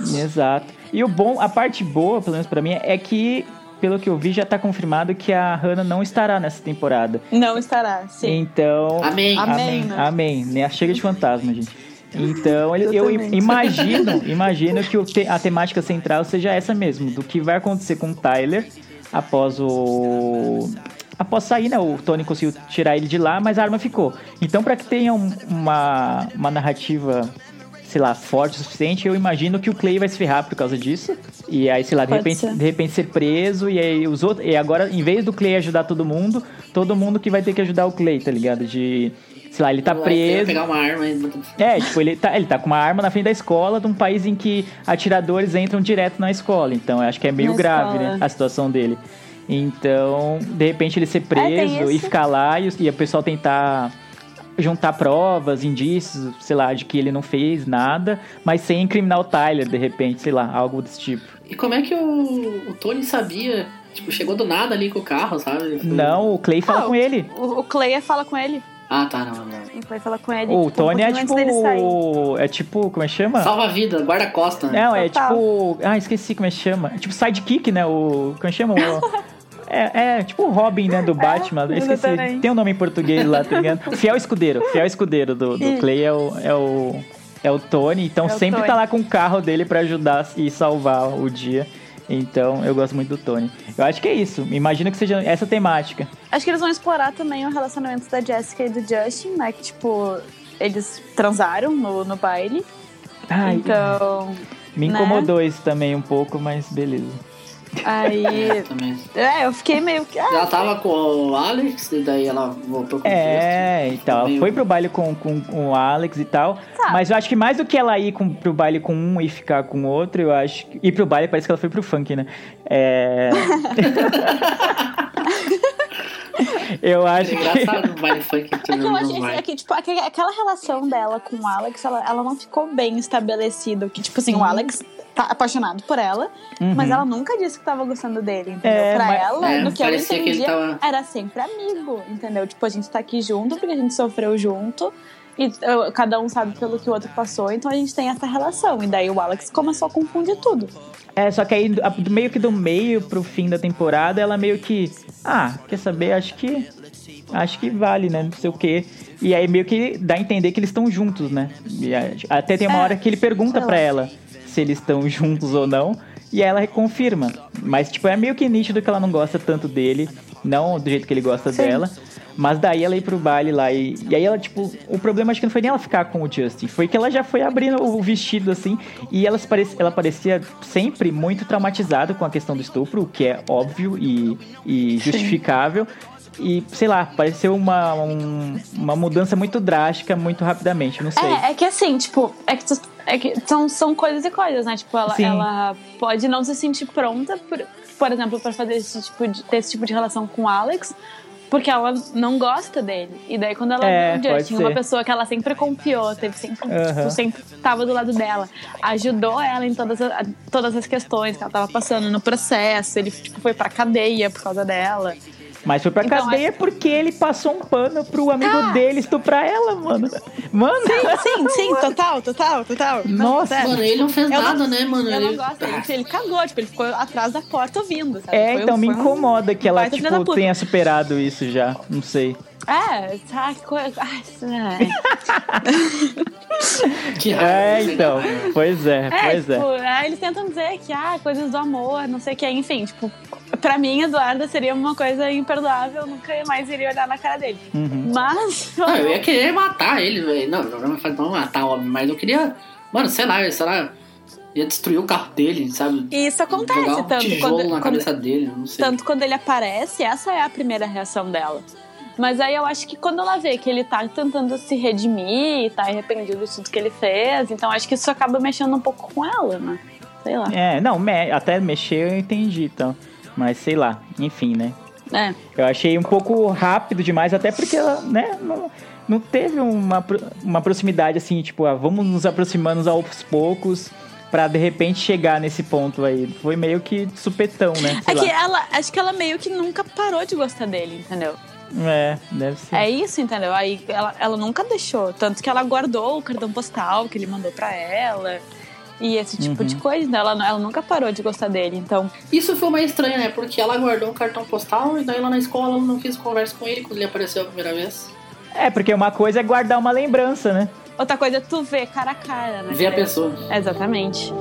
Exato. E o bom, a parte boa, pelo menos pra mim, é que, pelo que eu vi, já tá confirmado que a Hannah não estará nessa temporada. Não estará, sim. Então. Amém. Amém, Amém. né? Amém. Né? Chega de fantasma, gente. Então, eu Exatamente. imagino, imagino que o te- a temática central seja essa mesmo, do que vai acontecer com o Tyler após o após sair, né? O Tony conseguiu tirar ele de lá, mas a arma ficou. Então, para que tenha um- uma, uma narrativa, sei lá, forte o suficiente, eu imagino que o Clay vai se ferrar por causa disso. E aí, sei lá, de Pode repente, ser. de repente ser preso e aí os outros, e agora em vez do Clay ajudar todo mundo, todo mundo que vai ter que ajudar o Clay, tá ligado? De sei lá, ele tá Vai preso. pegar uma arma e... É, tipo, ele tá, ele tá com uma arma na frente da escola de um país em que atiradores entram direto na escola. Então, eu acho que é meio Na grave, escola. né? A situação dele. Então, de repente ele ser preso tem e ficar lá e, e o pessoal tentar juntar provas, indícios, sei lá, de que ele não fez nada, mas sem incriminar o Tyler, de repente, sei lá, algo desse tipo. E como é que o, o Tony sabia? Tipo, chegou do nada ali com o carro, sabe? Foi- Não, o Clay fala Ah, com ele. O, o Clay fala com ele. Ah, tá, não, não. O Clay fala com ele. O tipo, um Tony é pouquinho tipo. É tipo. Como é que chama? Salva-vida, guarda-costa. né? Não, é Total. tipo. Ah, esqueci como é que chama. É tipo sidekick, né? O. Como é que chama? O- É, é tipo o Robin, né? Do Batman. Eu esqueci. exatamente. Tem um nome em português lá, tá ligado? Fiel escudeiro. Fiel escudeiro do, do. Clay é o. É o é o Tony, então É sempre Tony. tá lá com o carro dele pra ajudar e salvar o dia. Então eu gosto muito do Tony. Eu acho que é isso. Imagino que seja essa temática. Acho que eles vão explorar também o relacionamento da Jessica e do Justin, né? Que, tipo, eles transaram no, no baile. Ai, Então, me né? incomodou isso também um pouco, mas beleza. Aí. Também. É, eu fiquei meio que. Ah, Ela tava com o Alex, e daí ela voltou com É, o Justin. então, Meio- foi pro baile com, com, com o Alex e tal. Tá. Mas eu acho que mais do que ela ir com, pro baile com um e ficar com o outro, eu acho que. Ir pro baile parece que ela foi pro funk, né? É. eu acho É que. engraçado o baile funk que que eu não achei vai. é que, tipo, aquela relação dela com o Alex, ela, ela não ficou bem estabelecida. Que, tipo assim, o Alex tá apaixonado por ela, Uhum. mas ela nunca disse que tava gostando dele, entendeu? É, pra mas- ela, É, no que eu parecia que entendia, tava- era sempre amigo, entendeu? Tipo, a gente tá aqui junto porque a gente sofreu junto. E cada um sabe pelo que o outro passou, então a gente tem essa relação. E daí o Alex começou a confundir tudo. É, só que aí, meio que do meio pro fim da temporada, ela meio que. Ah, quer saber? Acho que. Acho que vale, né? Não sei o quê. E aí meio que dá a entender que eles estão juntos, né? E até tem uma É, hora que ele pergunta lá. ela se eles estão juntos ou não. E aí ela confirma. Mas, tipo, é meio que nítido que ela não gosta tanto dele. Não do jeito que ele gosta Sim. dela. Mas daí ela ir pro baile lá e, e aí ela, tipo, o problema acho que não foi nem ela ficar com o Justin, foi que ela já foi abrindo o vestido assim e ela, se parece, ela parecia sempre muito traumatizada com a questão do estupro, o que é óbvio e, e justificável. E, sei lá, pareceu uma, um- uma mudança muito drástica, muito rapidamente, não sei. É, é que assim, tipo, é que, é que são, são coisas e coisas, né? Tipo, ela, Sim. ela pode não se sentir pronta, por, por exemplo, pra fazer esse tipo de, ter esse tipo de relação com o Alex, porque ela não gosta dele. E daí, quando ela É, viu o Justin, uma pessoa que ela sempre confiou, teve sempre, tipo, sempre tava do lado dela, ajudou ela em todas, a- todas as questões que ela tava passando no processo, ele tipo, foi pra cadeia por causa dela. Mas foi pra Então, cadeia porque ele passou um pano pro amigo Ah! dele estuprar ela, mano. Mano! Sim, sim, total, total, total. Nossa. Mano, ele não fez Eu nada, não- né, mano? Eu não Ele- gosto, ele, ele cagou, tipo, ele ficou atrás da porta ouvindo, sabe? É, Foi um- então me um- incomoda que ela, tipo, tenha superado isso já. Não sei. É, sabe, que é. Que raiva, É, né? então. Pois é, É, pois é. tipo, aí eles tentam dizer que, ah, coisas do amor, não sei o que, enfim, tipo, pra mim, Eduarda seria uma coisa imperdoável, nunca mais iria olhar na cara dele. Uhum. Mas. Não, eu ia querer matar ele, velho. Não, não, matar, óbvio, mas eu queria. Mano, sei lá, sei lá. Ia destruir o carro dele, sabe? E isso acontece um tanto quando, na quando- cabeça dele, não sei. Tanto quando ele aparece, essa é a primeira reação dela. Mas aí eu acho que quando ela vê que ele tá tentando se redimir, tá arrependido de tudo que ele fez, então acho que isso acaba mexendo um pouco com ela, né? Sei lá. É, não, me- até mexer eu entendi, então. Mas sei lá, enfim, né? É. Eu achei um pouco rápido demais, até porque ela, né, não, não teve uma, uma proximidade assim, tipo, ah, vamos nos aproximando aos poucos pra de repente chegar nesse ponto aí. Foi meio que supetão, né? Sei É que lá. ela, acho que ela meio que nunca parou de gostar dele, entendeu? É, deve ser. É isso, entendeu? Aí ela, ela nunca deixou. Tanto que ela guardou o cartão postal que ele mandou pra ela. E esse tipo Uhum. de coisa, né? ela, ela nunca parou de gostar dele. Então, Isso foi mais estranho, né? Porque ela guardou um cartão postal e daí lá na escola ela não quis conversa com ele quando ele apareceu a primeira vez. É, porque uma coisa é guardar uma lembrança, né? Outra coisa é tu ver cara a cara, né? Ver a pessoa. Exatamente.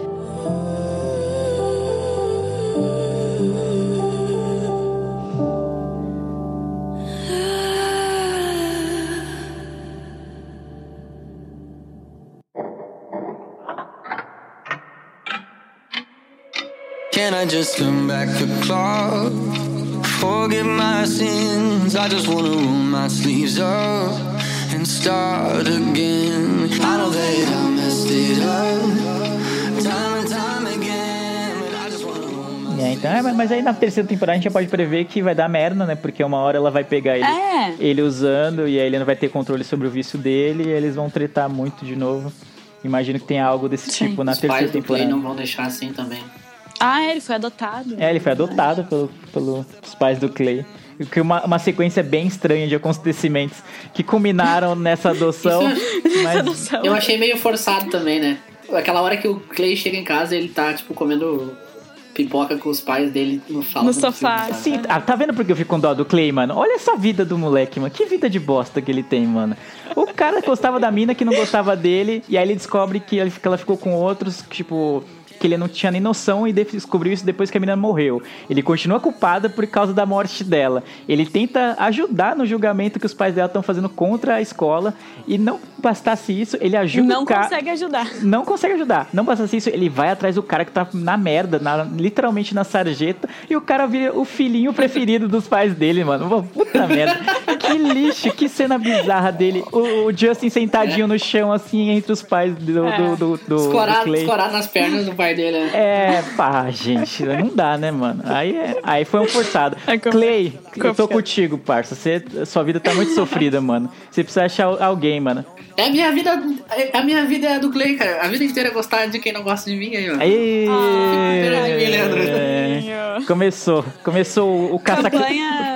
Can I just turn back the clock? Forgive my sins. I just wanna roll my sleeves up and start again. I know that I messed it up time and time again. É, então, é, mas aí na terceira temporada a gente já pode prever que vai dar merda, né? Porque uma hora ela vai pegar ele, É. ele usando e aí ele não vai ter controle sobre o vício dele e eles vão tretar muito de novo. Imagino que tenha algo desse Sim. tipo na Os terceira pais temporada. não vão deixar assim também. Ah, ele foi adotado. É, ele foi adotado pelo, pelos pais do Clay. Que uma, uma sequência bem estranha de acontecimentos que culminaram nessa adoção. mas Adoção. Eu achei meio forçado também, né? Aquela hora que o Clay chega em casa, ele tá, tipo, comendo pipoca com os pais dele no, No sofá. filme? Sim, ah, tá vendo porque eu fico com dó do Clay, mano? Olha essa vida do moleque, mano. Que vida de bosta que ele tem, mano. O cara gostava da mina que não gostava dele, e aí ele descobre que ele- que ela ficou com outros, tipo. Que ele não tinha nem noção e descobriu isso depois que a menina morreu. Ele continua culpado por causa da morte dela. Ele tenta ajudar no julgamento que os pais dela estão fazendo contra a escola. E não bastasse isso, ele ajuda Não o cara. consegue ajudar. Não consegue ajudar. Não bastasse isso, ele vai atrás do cara que tá na merda, na- literalmente na sarjeta, e o cara vira o filhinho preferido dos pais dele, mano. Puta merda. Que lixo, que cena bizarra dele. O, o Justin sentadinho no chão, assim, entre os pais do, É. do, do, do, do Escorado, nas pernas do pai dele, né? É, pá, gente, não dá, né, mano? Aí, é- aí foi um forçado. É. Clay, eu tô contigo, parça. Você, sua vida tá muito sofrida, mano. Você precisa achar alguém, mano. É a minha vida, é a minha vida é a do Clay, cara. A vida inteira é gostar de quem não gosta de mim aí, ó. Aí. É. começou, começou o- o caça, Campanha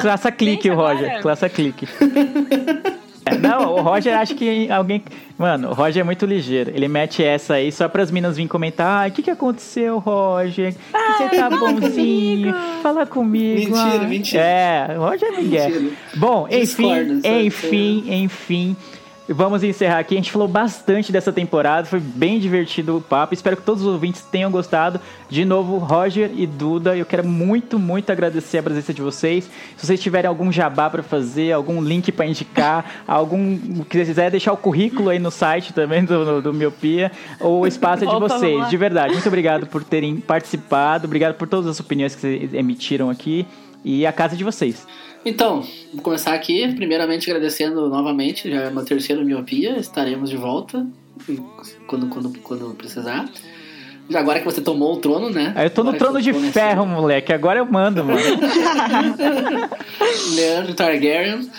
o Roger, agora. caça clique. É, Não, o Roger acha que alguém. Mano, o Roger é muito ligeiro. Ele mete essa aí só pras minas virem comentar. Ai, o que, que aconteceu, Roger? Que você tá bonzinho? Fala comigo. Mentira, ah." mentira. É, o Roger é Miguel. Mentira. Bom, enfim, Discordo, enfim, enfim. Vamos encerrar aqui. A gente falou bastante dessa temporada. Foi bem divertido o papo. Espero que todos os ouvintes tenham gostado. De novo, Roger e Duda, eu quero muito, muito agradecer a presença de vocês. Se vocês tiverem algum jabá para fazer, algum link para indicar, algum que quiser deixar o currículo aí no site também do, do, do Miopia, o espaço é de vocês. De verdade, muito obrigado por terem participado. Obrigado por todas as opiniões que vocês emitiram aqui. E a casa é de vocês. Então, vou começar aqui, primeiramente agradecendo novamente, já é uma terceira miopia, estaremos de volta quando, quando, quando precisar. Já agora que você tomou o trono, né? Aí eu tô no trono o de ferro, moleque. Agora eu mando, mano. Leandro Targaryen.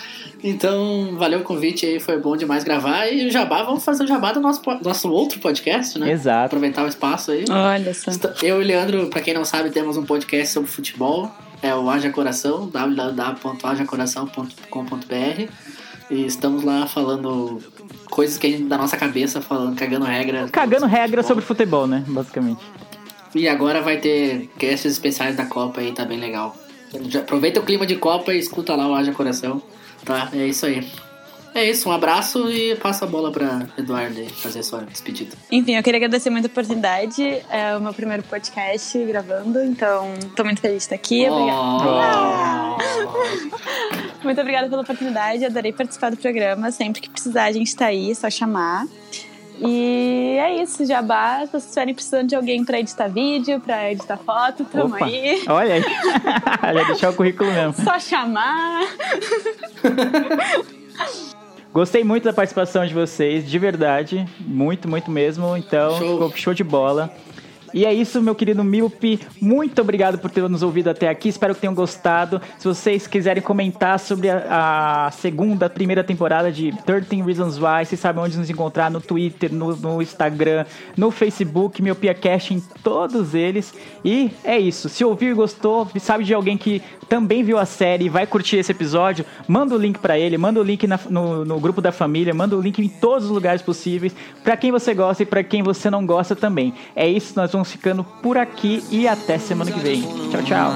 Então, valeu o convite aí, foi bom demais gravar. E o Jabá, vamos fazer o Jabá do nosso, nosso outro podcast, né? Exato. Aproveitar o espaço aí. Olha só. Eu e o Leandro, pra quem não sabe, temos um podcast sobre futebol. É o Haja Coração, www.hajacoração.com.br. E estamos lá falando coisas que a gente da nossa cabeça, falando, cagando regra. Cagando regra sobre futebol, né? Basicamente. E agora vai ter casts especiais da Copa aí, tá bem legal. Aproveita o clima de Copa e escuta lá o Haja Coração. Tá, é isso aí. É isso, um abraço e passa a bola pra Eduardo aí fazer sua despedida. Enfim, eu queria agradecer muito a oportunidade. É o meu primeiro podcast gravando, então tô muito feliz de estar aqui. Obrigada. Oh. Muito obrigada pela oportunidade, adorei participar do programa. Sempre que precisar, a gente tá aí, é só chamar. E é isso, Jabá. Se vocês estiverem precisando de alguém pra editar vídeo, pra editar foto, tamo Opa. aí. Olha aí. Já deixar o currículo mesmo. Só chamar. Gostei muito da participação de vocês, de verdade. Muito, muito mesmo. Então, Show. ficou show de bola. E é isso, meu querido Milpi. Muito obrigado por ter nos ouvido até aqui. Espero que tenham gostado. Se vocês quiserem comentar sobre a, a segunda, primeira temporada de 13 Reasons Why, vocês sabem onde nos encontrar no Twitter, no, no Instagram, no Facebook, Miopia Cash, em todos eles. E é isso. Se ouviu e gostou, sabe de alguém que também viu a série e vai curtir esse episódio, manda o link pra ele, manda o link na- no, no grupo da família, manda o link em todos os lugares possíveis, pra quem você gosta e pra quem você não gosta também. É isso, nós vamos ficando por aqui e até semana que vem. Tchau, tchau.